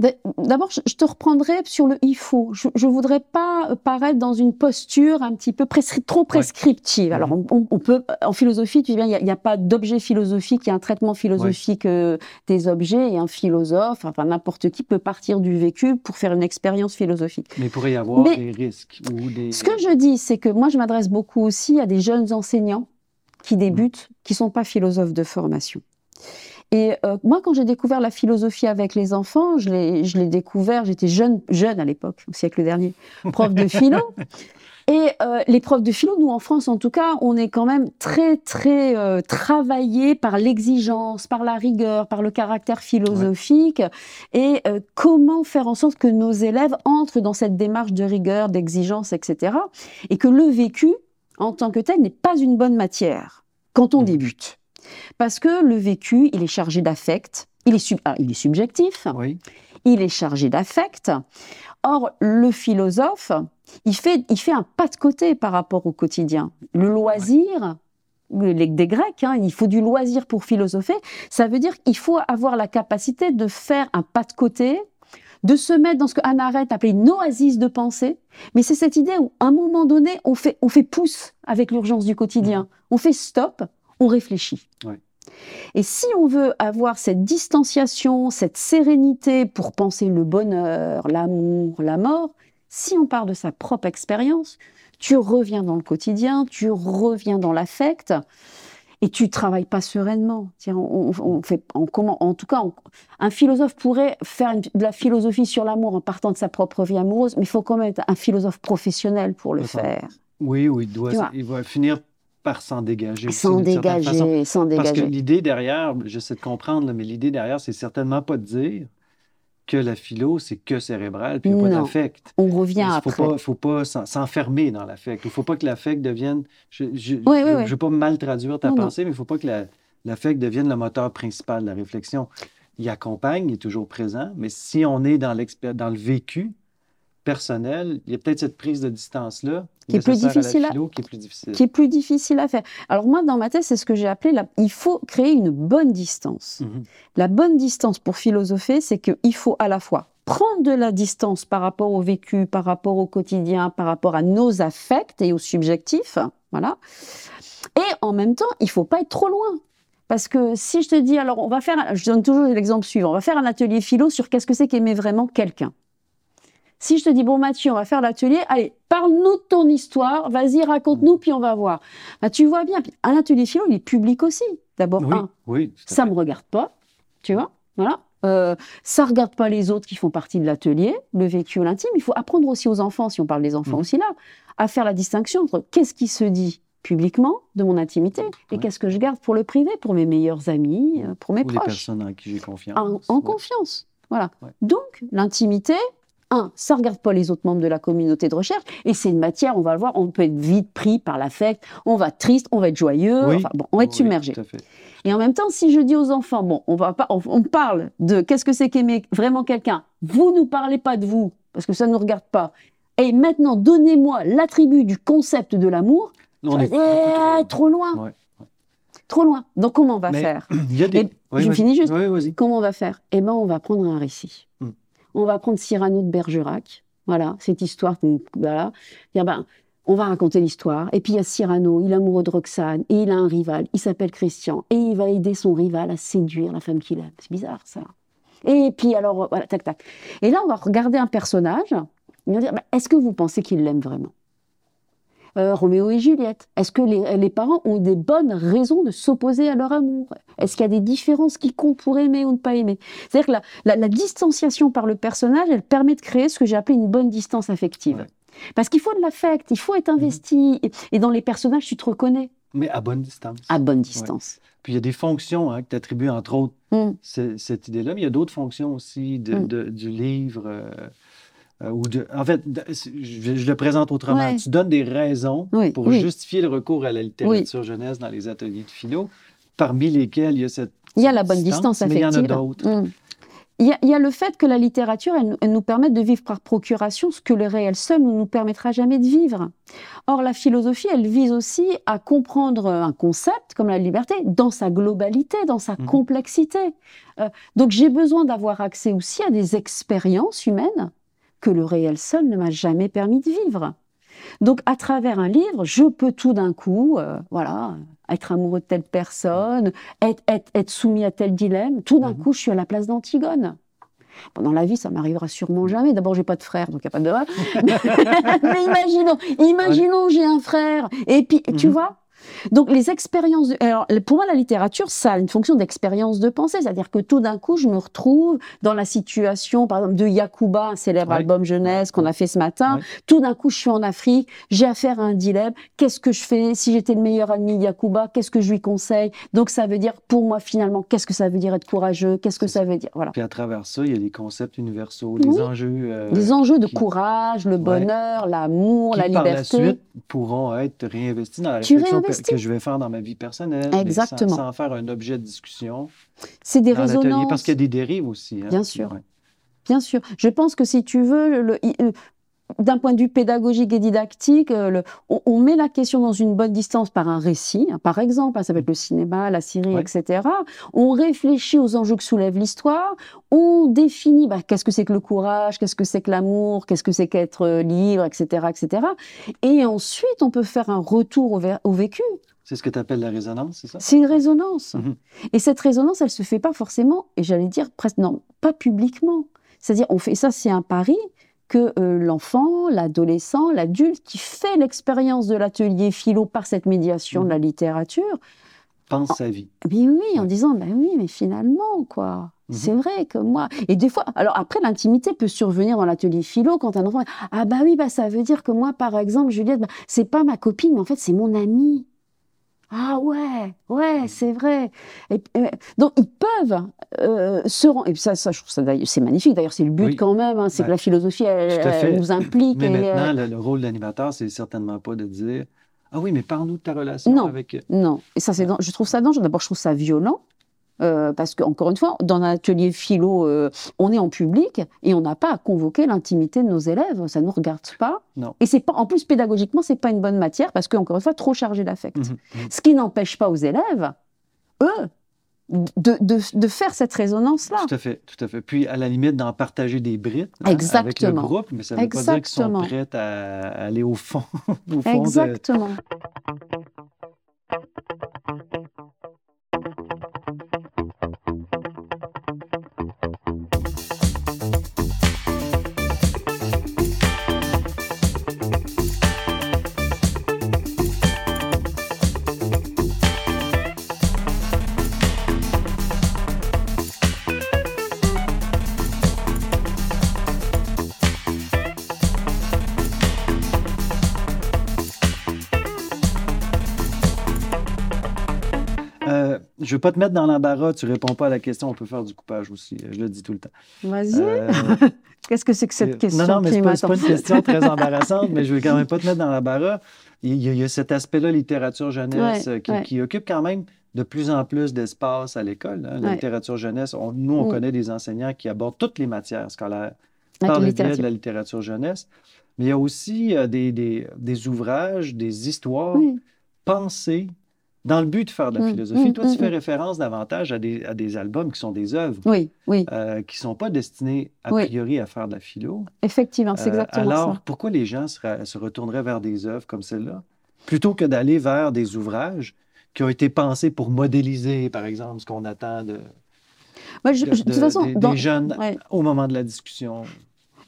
D'abord, je te reprendrai sur le il faut. Je ne voudrais pas paraître dans une posture un petit peu trop prescriptive. Alors, mhm. on, peut, en philosophie, tu dis bien, il n'y a, pas d'objet philosophique, il y a un traitement philosophique euh, des objets et un philosophe, enfin n'importe qui peut partir du vécu pour faire une expérience philosophique. Mais il pourrait y avoir des risques ou des... Ce que je dis, c'est que moi, je m'adresse beaucoup aussi à des jeunes enseignants qui débutent, qui ne sont pas philosophes de formation. Et euh, moi, quand j'ai découvert la philosophie avec les enfants, je l'ai découvert, j'étais jeune, jeune à l'époque, au siècle dernier, prof de philo. Et euh, les profs de philo, nous en France en tout cas, on est quand même très très euh, travaillé par l'exigence, par la rigueur, par le caractère philosophique et euh, comment faire en sorte que nos élèves entrent dans cette démarche de rigueur, d'exigence, etc. Et que le vécu en tant que tel n'est pas une bonne matière quand on mmh. débute? Parce que le vécu, il est chargé d'affect, il, est ah, il est subjectif, il est chargé d'affect. Or, le philosophe, il fait, il fait un pas de côté par rapport au quotidien. Le loisir, les, des Grecs, hein, il faut du loisir pour philosopher, ça veut dire qu'il faut avoir la capacité de faire un pas de côté, de se mettre dans ce que Anna Arendt appelait une oasis de pensée. Mais c'est cette idée où, à un moment donné, on fait, on fait pouce avec l'urgence du quotidien. Mmh. On fait stop, on réfléchit. Et si on veut avoir cette distanciation, cette sérénité pour penser le bonheur, l'amour, la mort, si on part de sa propre expérience, tu reviens dans le quotidien, tu reviens dans l'affect et tu travailles pas sereinement. On, fait, comment, en tout cas, un philosophe pourrait faire de la philosophie sur l'amour en partant de sa propre vie amoureuse, mais il faut quand même être un philosophe professionnel pour le faire. Oui, oui, il, doit, il va finir par s'en dégager. S'en dégager, s'en dégager. Parce que l'idée derrière, j'essaie de comprendre, mais l'idée derrière, c'est certainement pas de dire que la philo, c'est que cérébral, puis il n'y a pas d'affect. On revient après. Il ne faut pas s'enfermer dans l'affect. Il ne faut pas que l'affect devienne... Je ne veux pas mal traduire ta pensée, mais il ne faut pas que l'affect devienne le moteur principal de la réflexion. Il accompagne, il est toujours présent, mais si on est dans, dans le vécu, personnel, il y a peut-être cette prise de distance-là qui est plus difficile à, qui est plus difficile. Qui est plus difficile à faire. Alors moi, dans ma tête, c'est ce que j'ai appelé, la... il faut créer une bonne distance. Mhm. La bonne distance pour philosopher, c'est qu'il faut à la fois prendre de la distance par rapport au vécu, par rapport au quotidien, par rapport à nos affects et aux subjectifs, voilà. Et en même temps, il faut pas être trop loin. Parce que si je te dis, alors on va faire, je donne toujours l'exemple suivant, on va faire un atelier philo sur qu'est-ce que c'est qu'aimer vraiment quelqu'un. Si je te dis, bon Mathieu, on va faire l'atelier, allez, parle-nous de ton histoire, vas-y, raconte-nous, puis on va voir. Bah, tu vois bien, un atelier philo, il est public aussi. D'abord, Oui, un, oui. à ça fait. me regarde pas, tu vois, voilà. Euh, ça regarde pas les autres qui font partie de l'atelier, le vécu l'intime. Il faut apprendre aussi aux enfants, si on parle des enfants Mhm. aussi là, à faire la distinction entre qu'est-ce qui se dit publiquement de mon intimité et Ouais. qu'est-ce que je garde pour le privé, pour mes meilleurs amis, euh, pour mes Ou les proches, personnes en qui j'ai confiance. en, en Ouais. confiance. Voilà. Ouais. Donc l'intimité, un, ça regarde pas les autres membres de la communauté de recherche et c'est une matière, on va le voir, on peut être vite pris par l'affect, on va être triste, on va être joyeux, Oui. enfin, bon, on va être Oui, submergé. Et en même temps, si je dis aux enfants, bon, on va pas, on, on parle de qu'est-ce que c'est qu'aimer vraiment quelqu'un. Vous nous parlez pas de vous parce que ça ne nous regarde pas. Et maintenant, donnez-moi l'attribut du concept de l'amour. On est Eh, trop loin, Ouais. trop loin. Donc comment on va Mais- faire y a des. Et Oui, je finis juste. Comment on va faire? Eh ben, on va prendre un récit. Hmm. On va prendre Cyrano de Bergerac. Voilà, cette histoire. Voilà. Ben, on va raconter l'histoire. Et puis il y a Cyrano, il est amoureux de Roxane et il a un rival. Il s'appelle Christian et il va aider son rival à séduire la femme qu'il aime. C'est bizarre ça. Et puis alors, voilà, tac tac. Et là, on va regarder un personnage. On va dire, ben, est-ce que vous pensez qu'il l'aime vraiment? Euh, Roméo et Juliette. Est-ce que les, les parents ont des bonnes raisons de s'opposer à leur amour? Est-ce qu'il y a des différences qui comptent pour aimer ou ne pas aimer? C'est-à-dire que la, la- la distanciation par le personnage, elle permet de créer ce que j'ai appelé une bonne distance affective. Ouais. Parce qu'il faut de l'affect, il faut être investi. Et, et dans les personnages, tu te reconnais Mais à bonne distance. à bonne distance. Puis il y a des fonctions hein, que tu attribues, entre autres, Mm. ce- cette idée-là, mais il y a d'autres fonctions aussi de, Mm. de- du livre. euh, euh, ou de, en fait, je, je le présente autrement. Ouais. Tu donnes des raisons Oui, pour oui. justifier le recours à la littérature jeunesse dans les ateliers de philo, parmi lesquels il y a cette. Il y a la bonne distance mais il y en a affective. d'autres. Mm. Il y, a, il y a le fait que la littérature, elle, nous- elle nous permet de vivre par procuration ce que le réel seul ne nous permettra jamais de vivre. Or, la philosophie, elle vise aussi à comprendre un concept comme la liberté dans sa globalité, dans sa Mhm. complexité. Euh, donc, j'ai besoin d'avoir accès aussi à des expériences humaines que le réel seul ne m'a jamais permis de vivre. Donc, à travers un livre, je peux tout d'un coup, euh, voilà, être amoureux de telle personne, être, être, être soumis à tel dilemme. Tout d'un Mhm. coup, je suis à la place d'Antigone. Pendant la vie, ça m'arrivera sûrement jamais. D'abord, j'ai pas de frère, donc il n'y a pas de. Mais imaginons, imaginons, j'ai un frère. Et puis, tu Mhm. vois. Donc, les expériences. de- Alors, pour moi, la littérature, ça a une fonction d'expérience de pensée. C'est-à-dire que tout d'un coup, je me retrouve dans la situation, par exemple, de Yakuba, un célèbre album jeunesse qu'on a fait ce matin. Tout d'un coup, je suis en Afrique, j'ai affaire à un dilemme. Qu'est-ce que je fais Si j'étais le meilleur ami de Yakuba, qu'est-ce que je lui conseille? Donc, ça veut dire, pour moi, finalement, qu'est-ce que ça veut dire être courageux? Qu'est-ce que ça veut dire? Voilà. Puis à travers ça, il y a des concepts universaux, des Oui. enjeux. euh, Les enjeux de qui- courage, le Ouais. bonheur, l'amour, qui, la par la liberté. suite, pourront être réinvestis dans la Tu réflexion que, je vais faire dans ma vie personnelle? Exactement. Sans, sans faire un objet de discussion C'est des résonances. Parce qu'il y a des dérives aussi. hein. Bien sûr. Ouais. Bien sûr. Je pense que si tu veux, le- le- euh, d'un point de vue pédagogique et didactique, euh, le- on, on met la question dans une bonne distance par un récit, hein, par exemple, hein, ça va être le cinéma, la série, Ouais. etc. On réfléchit aux enjeux que soulève l'histoire, on définit bah, qu'est-ce que c'est que le courage, qu'est-ce que c'est que l'amour, qu'est-ce que c'est qu'être euh, libre, etc., etc. Et ensuite, on peut faire un retour au, vécu. C'est ce que tu appelles la résonance, c'est ça? C'est une résonance. Mhm. Et cette résonance, elle se fait pas forcément, et j'allais dire presque, non, pas publiquement. C'est-à-dire, on fait ça, c'est un pari que euh, l'enfant, l'adolescent, l'adulte qui fait l'expérience de l'atelier philo par cette médiation de la littérature, Pense sa vie. mais oui, en disant, ben oui, mais finalement, quoi. Mhm. C'est vrai que moi. Et des fois, alors après, l'intimité peut survenir dans l'atelier philo quand un enfant. Ah, bah oui, bah ça veut dire que moi, par exemple, Juliette, bah, c'est pas ma copine, mais en fait, c'est mon amie. Ah ouais, ouais, c'est vrai. Et, euh, donc, ils peuvent euh, se rendre. Et ça, ça, je trouve ça d'ailleurs, c'est magnifique. D'ailleurs, c'est le but Oui. quand même. hein, c'est Ouais. que la philosophie, elle, elle nous implique. Mais et, euh, maintenant, le, le rôle de l'animateur, c'est certainement pas de dire Ah oui, mais parle-nous de ta relation Non. avec. Non, et ça, c'est je trouve ça dangereux. D'abord, je trouve ça violent. Euh, parce que encore une fois, dans un atelier philo, euh, on est en public et on n'a pas à convoquer l'intimité de nos élèves. Ça ne nous regarde pas. Non. Et c'est pas, en plus pédagogiquement, c'est pas une bonne matière parce que encore une fois, trop chargé d'affect. Mhm, mhm. Ce qui n'empêche pas aux élèves, eux, de, de, de faire cette résonance-là. Tout à fait, tout à fait. Puis, à la limite, d'en partager des brides hein, avec le Exactement. groupe, mais ça ne veut pas dire qu'ils sont Exactement. prêts à, aller au fond, au fond de, je vais pas te mettre dans l'embarras, tu réponds pas à la question, on peut faire du coupage aussi, je le dis tout le temps. Vas-y. Qu'est-ce que c'est que cette question Non, non, mais ce n'est pas, pas, une question très embarrassante, mais je ne vais quand même pas te mettre dans l'embarras. Il, il, y a cet aspect-là, littérature jeunesse, qui, qui, occupe quand même de plus en plus d'espace à l'école. Hein. La littérature jeunesse, nous, on mm. connaît des enseignants qui abordent toutes les matières scolaires par le biais de la littérature jeunesse. Mais il y a aussi euh, des, des, des, ouvrages, des histoires pensées dans le but de faire de la mm, philosophie. Mm, Toi, tu fais référence davantage à des, à des, albums qui sont des œuvres oui, oui. Euh, qui ne sont pas destinés a priori à faire de la philo. Effectivement, c'est euh, exactement ça. Alors, pourquoi les gens se, se retourneraient vers des œuvres comme celle-là? Plutôt que d'aller vers des ouvrages qui ont été pensés pour modéliser, par exemple, ce qu'on attend de, des, jeunes au moment de la discussion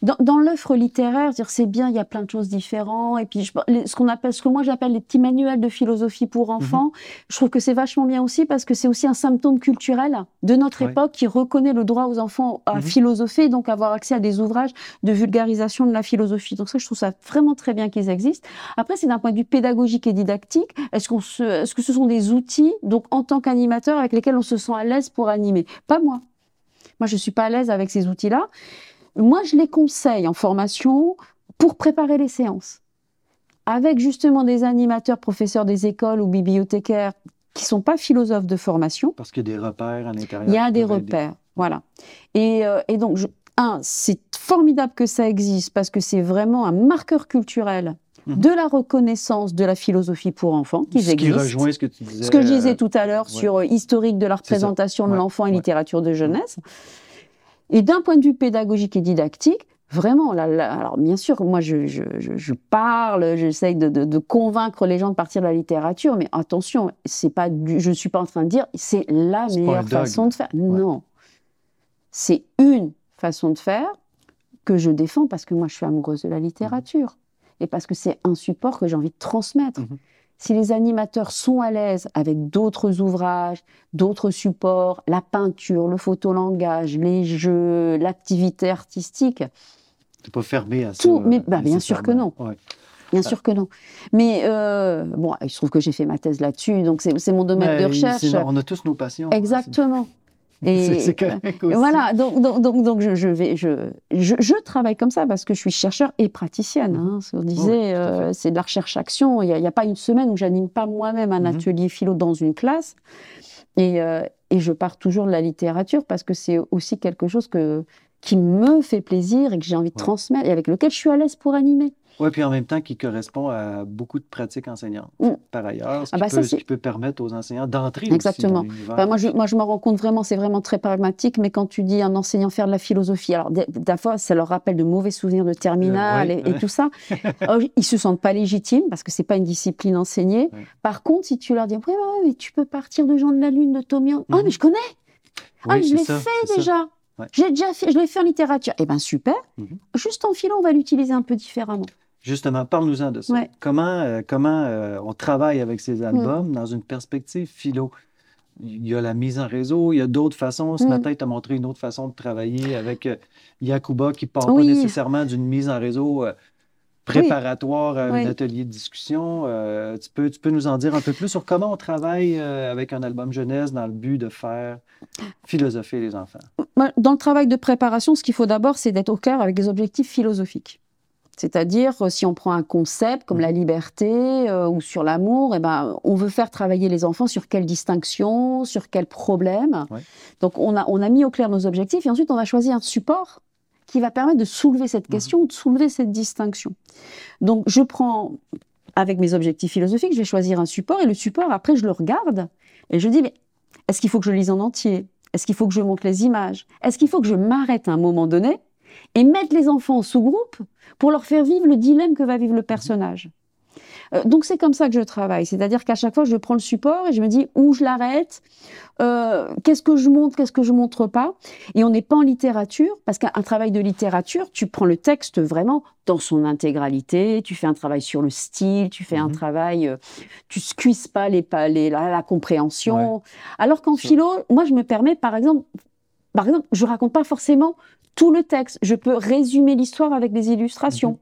dans, l'œuvre littéraire, c'est bien, il y a plein de choses différentes. Et puis, ce qu'on appelle, ce que moi j'appelle les petits manuels de philosophie pour mhm. enfants, je trouve que c'est vachement bien aussi parce que c'est aussi un symptôme culturel de notre époque qui reconnaît le droit aux enfants à mhm. philosopher et donc avoir accès à des ouvrages de vulgarisation de la philosophie. Donc ça, je trouve ça vraiment très bien qu'ils existent. Après, c'est d'un point de vue pédagogique et didactique. Est-ce qu'on est-ce que ce sont des outils, donc en tant qu'animateur, avec lesquels on se sent à l'aise pour animer? Pas moi. Moi, je suis pas à l'aise avec ces outils-là. Moi, je les conseille en formation pour préparer les séances. Avec justement des animateurs, professeurs des écoles ou bibliothécaires qui sont pas philosophes de formation. Parce qu'il y a des repères à l'intérieur. Il y a des repères, voilà. Et, euh, donc, un, c'est formidable que ça existe parce que c'est vraiment un marqueur culturel mhm. de la reconnaissance de la philosophie pour enfants qui ce Qui rejoint ce que tu disais. Ce que je disais tout à l'heure sur euh, historique de la représentation de l'enfant et littérature de jeunesse. Et d'un point de vue pédagogique et didactique, vraiment, là, alors bien sûr, moi je, je, je parle, j'essaye de, de, de, convaincre les gens de partir de la littérature, mais attention, c'est pas du, je ne suis pas en train de dire c'est la meilleure façon de faire. Non. C'est une façon de faire que je défends parce que moi je suis amoureuse de la littérature et parce que c'est un support que j'ai envie de transmettre. Mhm si les animateurs sont à l'aise avec d'autres ouvrages, d'autres supports, la peinture, le photolangage, les jeux, l'activité artistique. Tu pas fermé à. Tout, mais bah, bien sûr que non. Bien sûr que non. Mais euh, bon, il se trouve que j'ai fait ma thèse là-dessus, donc c'est mon domaine de recherche. on a tous nos passions. Exactement. Et, Voilà, donc, donc, donc, donc je, je, vais, je, je, travaille comme ça parce que je suis chercheur et praticienne. Hein, on disait, euh, c'est de la recherche-action. Il n'y a, pas une semaine où j'anime pas moi-même un mhm. atelier philo dans une classe. Et, euh, et je pars toujours de la littérature parce que c'est aussi quelque chose que, qui me fait plaisir et que j'ai envie de transmettre et avec lequel je suis à l'aise pour animer. Oui, puis en même temps, qui correspond à beaucoup de pratiques enseignantes, mm. par ailleurs, ce, ah qui bah peut, peut, permettre aux enseignants d'entrer Exactement. Bah, moi, je, moi, je me rends compte vraiment, c'est vraiment très pragmatique, mais quand tu dis un enseignant faire de la philosophie, alors fois, ça leur rappelle de mauvais souvenirs de terminale et, tout ça. Oh, ils se sentent pas légitimes parce que c'est pas une discipline enseignée. Par contre, si tu leur dis, oui, mais tu peux partir de Jean de la Lune, de Tomian, ah, mais je connais Ah, je l'ai fait déjà J'ai déjà fait, je l'ai fait en littérature. Eh bien, super. Mhm. Juste en philo, on va l'utiliser un peu différemment. Justement, parle-nous-en de ça. Comment, euh, comment euh, on travaille avec ces albums dans une perspective philo? Il y a la mise en réseau, il y a d'autres façons. Ce mm. matin, tu as montré une autre façon de travailler avec euh, Yakuba qui ne part pas nécessairement d'une mise en réseau préparatoire à un atelier de discussion. tu, peux, tu peux nous en dire un peu plus sur comment on travaille avec un album jeunesse dans le but de faire philosopher les enfants? Dans le travail de préparation, ce qu'il faut d'abord, c'est d'être au cœur avec des objectifs philosophiques. C'est-à-dire, euh, si on prend un concept comme la mmh. liberté euh, ou sur l'amour, eh ben, on veut faire travailler les enfants sur quelle distinction, sur quel problème. Donc, on a, on a mis au clair nos objectifs et ensuite, on va choisir un support qui va permettre de soulever cette mmh. question ou de soulever cette distinction. Donc, je prends, avec mes objectifs philosophiques, je vais choisir un support et le support, après, je le regarde et je dis, mais est-ce qu'il faut que je lise en entier? Est-ce qu'il faut que je montre les images? Est-ce qu'il faut que je m'arrête à un moment donné et mettre les enfants en sous-groupe pour leur faire vivre le dilemme que va vivre le personnage. Euh, donc c'est comme ça que je travaille, c'est-à-dire qu'à chaque fois je prends le support et je me dis où je l'arrête, euh, qu'est-ce que je montre, qu'est-ce que je montre pas? Et on n'est pas en littérature parce qu'un travail de littérature, tu prends le texte vraiment dans son intégralité, tu fais un travail sur le style, tu fais un mhm. travail, euh, tu squisses pas les, les la, la compréhension. Alors qu'en philo, moi je me permets par exemple par exemple, je raconte pas forcément tout le texte. Je peux résumer l'histoire avec des illustrations. Mhm.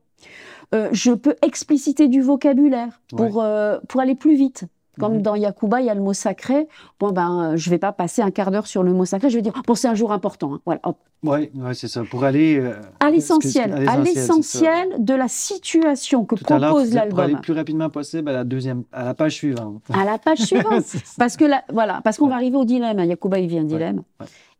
Euh, je peux expliciter du vocabulaire pour, euh, pour aller plus vite. Comme Mhm. dans Yakuba, il y a le mot sacré. Bon, ben, euh, je vais pas passer un quart d'heure sur le mot sacré. Je vais dire, bon, c'est un jour important. hein. Voilà. Oui, ouais, c'est ça. Pour aller. euh, À l'essentiel, à l'essentiel, de la situation que Tout propose disais pour aller l'album. le plus rapidement possible à la deuxième, à la page suivante. À la page suivante. Parce que là, voilà, parce qu'on Ouais. va arriver au dilemme. hein. Yakuba, il vit un dilemme.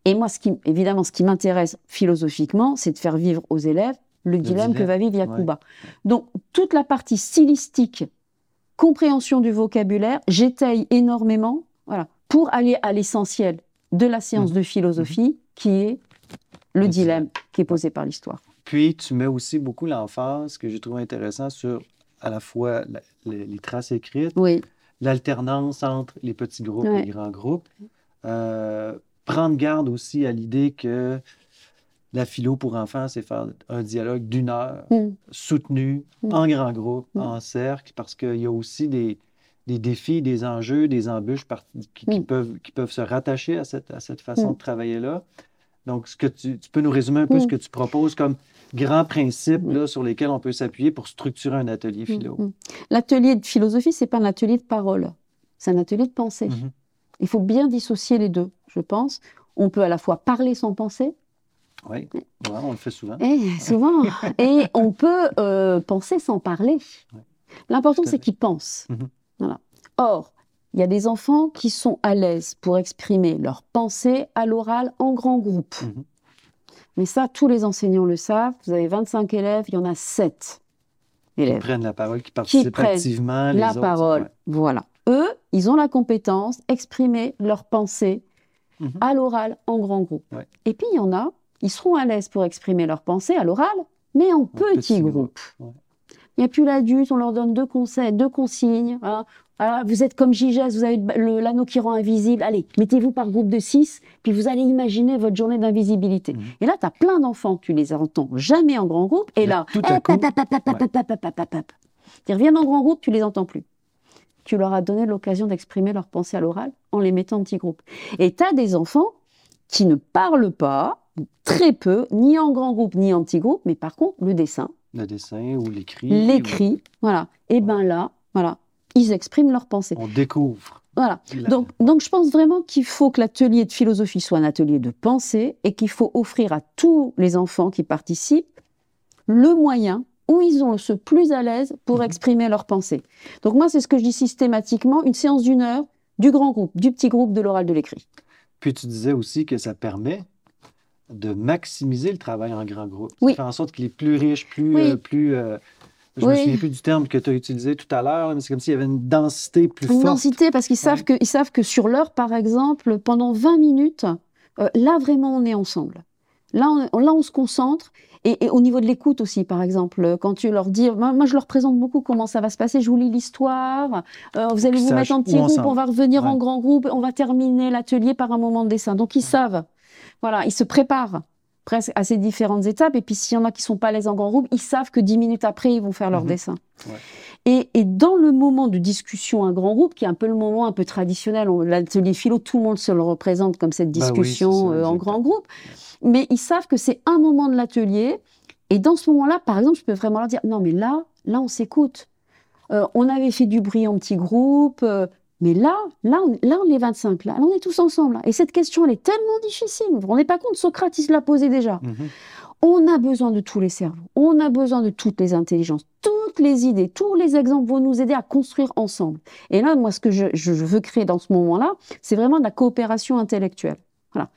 Et moi, ce qui, évidemment, ce qui m'intéresse philosophiquement, c'est de faire vivre aux élèves le dilemme que va vivre Yakuba. Donc, toute la partie stylistique, compréhension du vocabulaire, j'étaye énormément, voilà, pour aller à l'essentiel de la séance Mhm. de philosophie, qui est le Le dilemme qui est posé par l'histoire. Puis, tu mets aussi beaucoup l'emphase, que j'ai trouvé intéressant, sur à la fois la- les, les traces écrites, Oui, l'alternance entre les petits groupes Ouais. et les grands groupes. Euh, prendre garde aussi à l'idée que la philo pour enfants, c'est faire un dialogue d'une heure, Mm. soutenu, Mm. en grand groupe, Mm. en cercle, parce qu'il y a aussi des, des défis, des enjeux, des embûches par- qui, qui peuvent, qui peuvent se rattacher à cette, à cette façon de travailler-là. Donc, ce que tu, tu peux nous résumer un peu ce que tu proposes comme grands principes là, sur lesquels on peut s'appuyer pour structurer un atelier philo? L'atelier de philosophie, c'est pas un atelier de parole, c'est un atelier de pensée. Mhm. Il faut bien dissocier les deux, je pense. On peut à la fois parler sans penser, Oui, Ouais, on le fait souvent. et souvent, et on peut euh, penser sans parler. Ouais. L'important, c'est qu'ils pensent. Mhm. Voilà. Or, il y a des enfants qui sont à l'aise pour exprimer leurs pensées à l'oral en grand groupe. Mhm. Mais ça, tous les enseignants le savent. Vous avez 25 élèves, il y en a 7 Qui élèves. prennent la parole, qui participent prennent activement. les la autres, parole. ouais. Voilà. Eux, ils ont la compétence d'exprimer leurs pensées Mhm. à l'oral en grand groupe. Ouais. Et puis, il y en a, ils seront à l'aise pour exprimer leurs pensées à l'oral, mais en petits petits groupes. ouais. Il n'y a plus l'adulte, on leur donne deux conseils, deux consignes. hein. Ah, vous êtes comme Gigès, vous avez l'anneau qui rend invisible. Allez, mettez-vous par groupe de six, puis vous allez imaginer votre journée d'invisibilité. Mhm. Et là, tu as plein d'enfants, tu les entends jamais en grand groupe, et là. Ils reviennent en grand groupe, tu les entends plus. Tu leur as donné l'occasion d'exprimer leurs pensées à l'oral en les mettant en petits groupes. Et tu as des enfants qui ne parlent pas, très peu, ni en grand groupe, ni en petit groupe, mais par contre, le dessin, Le dessin ou l'écrit. l'écrit, voilà. Et ben là, voilà, ils expriment leurs pensées. On découvre. Voilà. Donc, donc, je pense vraiment qu'il faut que l'atelier de philosophie soit un atelier de pensée et qu'il faut offrir à tous les enfants qui participent le moyen où ils ont ce plus à l'aise pour Mhm. exprimer leurs pensées. Donc moi, c'est ce que je dis systématiquement, une séance d'une heure, du grand groupe, du petit groupe, de l'oral, de l'écrit. Puis tu disais aussi que ça permet de maximiser le travail en grand groupe. Oui. Fait en sorte qu'il est plus riche, plus. Oui. euh, plus euh, je me Oui. souviens plus du terme que tu as utilisé tout à l'heure, mais c'est comme s'il y avait une densité plus Une forte. densité, parce qu'ils savent, que, ils savent que sur l'heure, par exemple, pendant 20 minutes, euh, là, vraiment, on est ensemble. Là, on, là, on se concentre. Et, et au niveau de l'écoute aussi, par exemple, quand tu leur dis, moi, moi, je leur présente beaucoup comment ça va se passer, je vous lis l'histoire, euh, vous allez vous mettre en petit groupe, on va revenir en grand groupe, on va terminer l'atelier par un moment de dessin. Donc, ils savent. Voilà, ils se préparent presque à ces différentes étapes. Et puis, s'il y en a qui sont pas à l'aise en grand groupe, ils savent que dix minutes après, ils vont faire leur Mhm. dessin. Ouais. Et, et dans le moment de discussion, un grand groupe, qui est un peu le moment un peu traditionnel, on- l'atelier philo, tout le monde se le représente comme cette Bah oui, discussion ça, euh, en grand groupe. Mais ils savent que c'est un moment de l'atelier. Et dans ce moment-là, par exemple, je peux vraiment leur dire, non, mais là, là, on s'écoute. Euh, on avait fait du bruit en petit groupe, euh, mais là, là, on, là, on est 25, là, là, on est tous ensemble. là. Et cette question, elle est tellement difficile. Vous vous rendez pas compte, Socrate, il se l'a posée déjà. Mhm. On a besoin de tous les cerveaux, on a besoin de toutes les intelligences, toutes les idées, tous les exemples vont nous aider à construire ensemble. Et là, moi, ce que je, veux créer dans ce moment-là, c'est vraiment de la coopération intellectuelle. Voilà.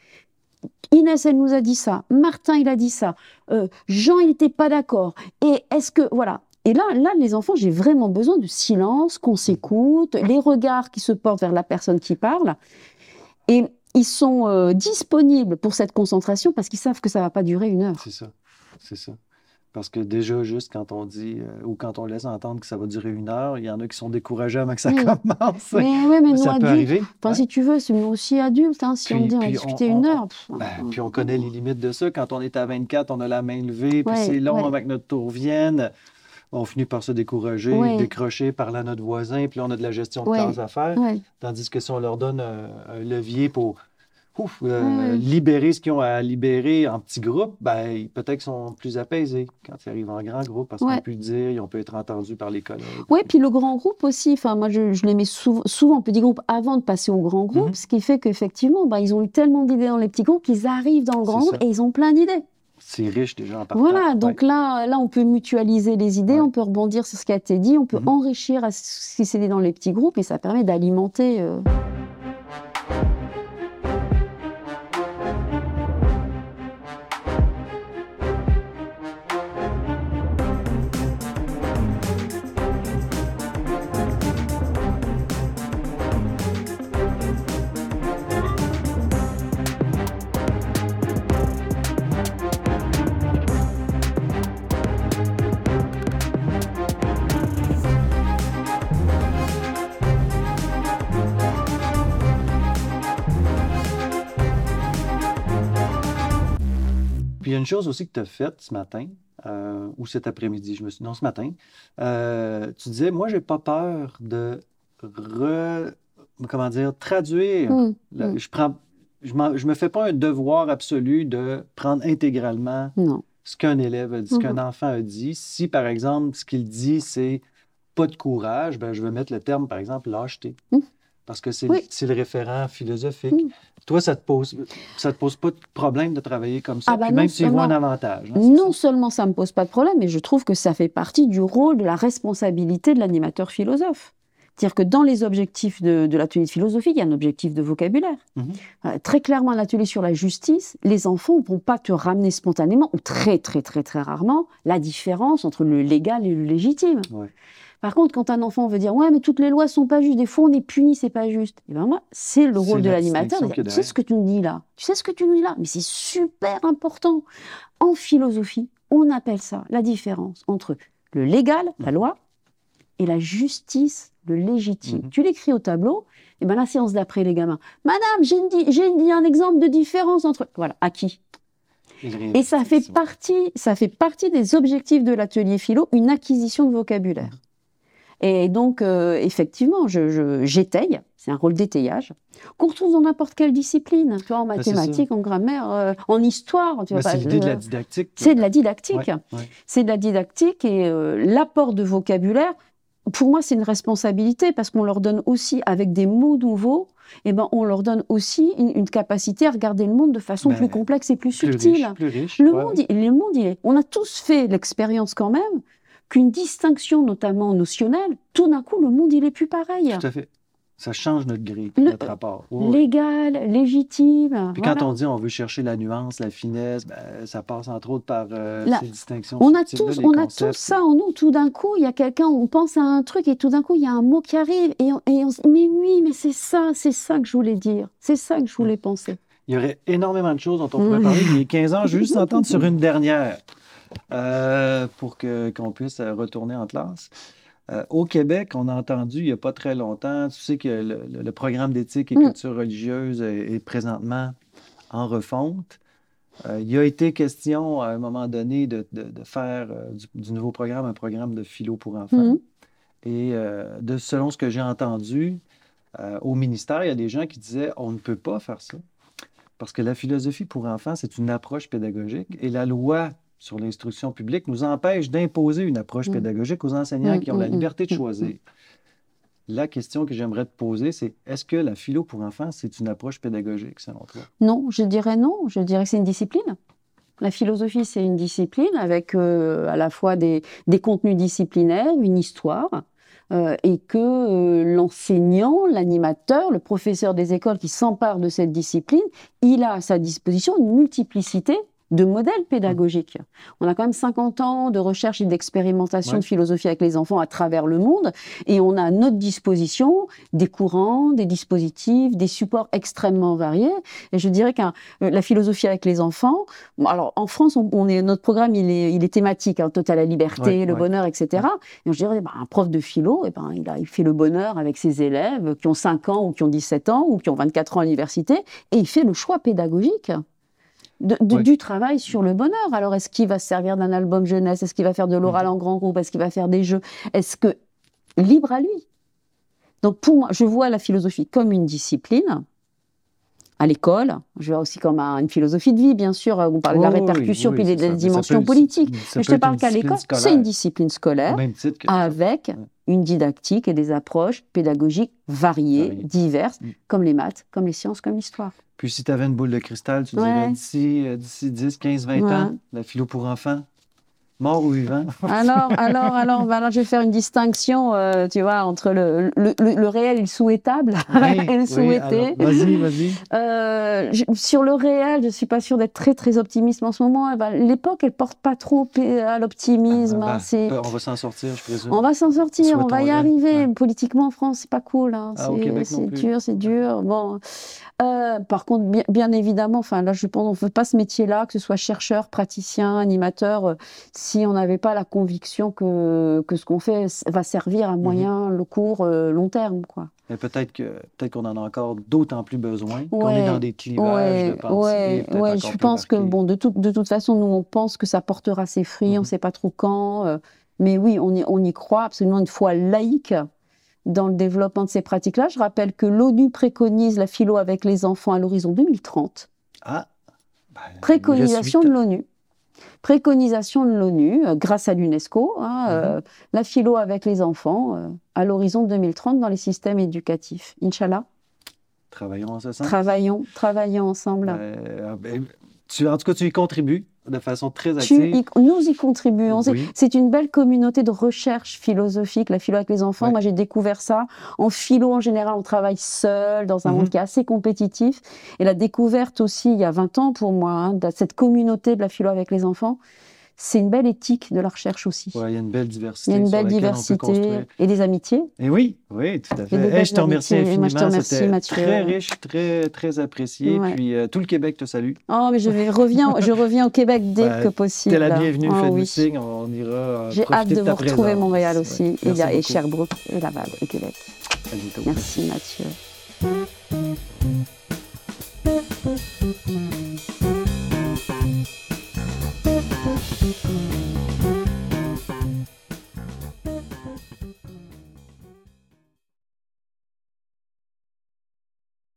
Inès, elle nous a dit ça. Martin, il a dit ça. Euh, Jean, il n'était pas d'accord. Et est-ce que voilà. Et là, là, les enfants, j'ai vraiment besoin de silence, qu'on s'écoute, les regards qui se portent vers la personne qui parle. Et ils sont euh, disponibles pour cette concentration parce qu'ils savent que ça va pas durer une heure. C'est ça. C'est ça. Parce que déjà, juste quand on dit euh, ou quand on laisse entendre que ça va durer une heure, il y en a qui sont découragés avant que ça Mm. commence. Mais oui, mais nous ça peut adultes, arriver. enfin, Ouais. si tu veux, c'est nous aussi adultes. hein, si on dit on va discuter on- une heure. pff, Ben, puis on connaît les limites de ça. Quand on est à 24, on a la main levée, puis Ouais, c'est long ouais. avant que notre tour vienne. On finit par se décourager, décrocher, parler à notre voisin, puis là, on a de la gestion de tâches à faire. Tandis que si on leur donne un, un levier pour ouf, euh, libérer ce qu'ils ont à libérer en petits groupes, ben, peut-être qu'ils sont plus apaisés quand ils arrivent en grand groupe parce qu'on peut dire, on peut être entendu par les collègues. Oui, puis le grand groupe aussi, enfin, moi je, je les mets souvent, souvent en petit groupe avant de passer au grand groupe, mhm. ce qui fait qu'effectivement, ben, ils ont eu tellement d'idées dans les petits groupes qu'ils arrivent dans le grand groupe et ils ont plein d'idées. C'est riche déjà en partant. Voilà, donc là, là, on peut mutualiser les idées, on peut rebondir sur ce qui a été dit, on peut mhm. enrichir ce qui s'est dit dans les petits groupes et ça permet d'alimenter. Euh, a une chose aussi que tu as faite ce matin, euh, ou cet après-midi, je me suis... non, ce matin. Euh, tu disais, moi, j'ai pas peur de comment dire, traduire. Mmh, mmh. Je prends, je, je, me fais pas un devoir absolu de prendre intégralement ce qu'un élève a dit, ce qu'un enfant a dit. Si, par exemple, ce qu'il dit, c'est pas de courage, ben, je vais mettre le terme, par exemple, lâcheté parce que c'est le référent philosophique. Toi, ça te pose ça te pose pas de problème de travailler comme ça, ah bah même si tu vois un avantage. Hein, non seulement ça me pose pas de problème, mais je trouve que ça fait partie du rôle, de la responsabilité de l'animateur philosophe. C'est-à-dire que dans les objectifs de, l'atelier de philosophie, il y a un objectif de vocabulaire. Mhm. Euh, très clairement, un atelier sur la justice, les enfants ne vont pas te ramener spontanément, ou très très très très rarement, la différence entre le légal et le légitime. Par contre, quand un enfant veut dire ouais, mais toutes les lois sont pas justes, des fois on est puni, c'est pas juste. Et ben moi, c'est le rôle de l'animateur. Tu sais ce que tu nous dis là? Tu sais ce que tu nous dis là? Mais c'est super important. En philosophie, on appelle ça la différence entre le légal, la loi, et la justice, le légitime. Mhm. Tu l'écris au tableau, et ben la séance d'après, les gamins. Madame, j'ai dit un exemple de différence entre. Voilà, à qui? Et ça fait partie, ça fait partie des objectifs de l'atelier philo, une acquisition de vocabulaire. Et donc, euh, effectivement, j'étaye, je, c'est un rôle d'étayage, qu'on retrouve dans n'importe quelle discipline, tu vois, en bah, mathématiques, en grammaire, euh, en histoire. Tu bah, c'est l'idée de la didactique. C'est de la didactique. C'est de la didactique et euh, l'apport de vocabulaire, pour moi, c'est une responsabilité parce qu'on leur donne aussi, avec des mots nouveaux, eh ben, on leur donne aussi une, capacité à regarder le monde de façon ben, plus complexe et plus, subtile. plus riche, le, monde, le monde, il est, on a tous fait l'expérience quand même qu'une distinction, notamment notionnelle, tout d'un coup, le monde, il est plus pareil. Tout à fait. Ça change notre grille, notre rapport. légal, légitime. Puis quand on dit on veut chercher la nuance, la finesse, ben, ça passe entre autres par euh, ces distinctions. On a tous, on a tout ça en nous. Tout d'un coup, il y a quelqu'un, on pense à un truc et tout d'un coup, il y a un mot qui arrive et on, et on se dit mais oui, mais c'est ça, c'est ça que je voulais dire, c'est ça que je voulais penser. Il y aurait énormément de choses dont on pourrait parler. Y a 15 ans, juste s'entendre sur une dernière. Euh, pour que, qu'on puisse euh, retourner en classe. Euh, au Québec, on a entendu il n'y a pas très longtemps, tu sais que le, programme d'éthique et mm. culture religieuse est, présentement en refonte. il y a été question à un moment donné de, de, faire du, nouveau programme un programme de philo pour enfants. Mm. Et de, selon ce que j'ai entendu, au ministère, il y a des gens qui disaient on ne peut pas faire ça. Parce que la philosophie pour enfants, c'est une approche pédagogique et la loi sur l'instruction publique nous empêche d'imposer une approche mm. pédagogique aux enseignants mm, qui ont la mm, liberté de choisir. La question que j'aimerais te poser, c'est est-ce que la philo pour enfants, c'est une approche pédagogique, selon toi? Non, je dirais non. Je dirais que c'est une discipline. La philosophie, c'est une discipline avec euh, à la fois des, contenus disciplinaires, une histoire, euh, et que euh, l'enseignant, l'animateur, le professeur des écoles qui s'empare de cette discipline, il a à sa disposition une multiplicité de modèles pédagogiques. On a quand même 50 ans de recherche et d'expérimentation de philosophie avec les enfants à travers le monde et on a à notre disposition des courants, des dispositifs, des supports extrêmement variés. Et je dirais que euh, la philosophie avec les enfants, alors en France, on, est, notre programme il est, il est thématique, hein, total la liberté, le bonheur, etc. Et je dirais, bah, un prof de philo, et eh ben, il, a, il fait le bonheur avec ses élèves qui ont 5 ans ou qui ont 17 ans ou qui ont 24 ans à l'université et il fait le choix pédagogique du travail sur le bonheur. Alors, est-ce qu'il va se servir d'un album jeunesse? Est-ce qu'il va faire de l'oral en grand groupe? Est-ce qu'il va faire des jeux? Est-ce que libre à lui? Donc, pour moi, je vois la philosophie comme une discipline à l'école. Je vois aussi comme une philosophie de vie, bien sûr. On parle de la répercussion puis des, dimensions politiques. Mais je te parle qu'à l'école, c'est une discipline scolaire avec une didactique et des approches pédagogiques variées, diverses, mm. comme les maths, comme les sciences, comme l'histoire. Puis si tu avais une boule de cristal, tu dirais d'ici 10, 15, 20 ans, la philo pour enfants, Mort ou vivant? Alors, alors, alors, ben alors, je vais faire une distinction, euh, tu vois, entre le, le, le, réel et le souhaitable et le souhaité. vas-y, vas-y. Euh, sur le réel, je suis pas sûre d'être très, très optimiste en ce moment. Eh ben, l'époque, elle porte pas trop à l'optimisme. Ah, hein, on va s'en sortir, je présume. On va s'en sortir, on va y arriver. Politiquement, en France, c'est pas cool. Hein. Ah, c'est dur, c'est dur. Bon. Euh, par contre, bien, bien, évidemment, enfin là, je pense, on ne fait pas ce métier-là, que ce soit chercheur, praticien, animateur si on n'avait pas la conviction que, que ce qu'on fait va servir à mhm. moyen, le court, euh, long terme. Quoi. Mais peut-être que peut-être qu'on en a encore d'autant plus besoin, qu'on est dans des clivages de Ouais, ouais, je pense que bon, de, tout, de toute façon, nous on pense que ça portera ses fruits, on ne mhm. sait pas trop quand, euh, mais oui, on y, on y croit absolument une foi laïque dans le développement de ces pratiques-là. Je rappelle que l'ONU préconise la philo avec les enfants à l'horizon 2030. Ah, bah, préconisation de l'ONU préconisation de l'ONU, euh, grâce à l'UNESCO, hein, mhm. euh, la philo avec les enfants euh, à l'horizon 2030 dans les systèmes éducatifs. Inch'Allah. Travaillons ensemble. Travaillons, travaillons ensemble. Ben, tu, en tout cas, tu y contribues de façon très active. nous y contribuons. C'est une belle communauté de recherche philosophique, la philo avec les enfants. Moi, j'ai découvert ça. En philo, en général, on travaille seul, dans un mhm. monde qui est assez compétitif. Et la découverte aussi, il y a 20 ans pour moi, hein, de cette communauté de la philo avec les enfants, c'est une belle éthique de la recherche aussi. il y a une belle diversité. Il y a une belle diversité et des amitiés. Et oui, oui, tout à fait. je te remercie infiniment. C'était très riche, très, très apprécié. Puis euh, tout le Québec te salue. Oh, mais je, vais, reviens, je reviens au Québec dès que possible. es la bienvenue, oh, faites signe, on ira. Euh, J'ai hâte de, vous retrouver Montréal aussi, et, et Sherbrooke, et Laval, au Québec. Merci Mathieu.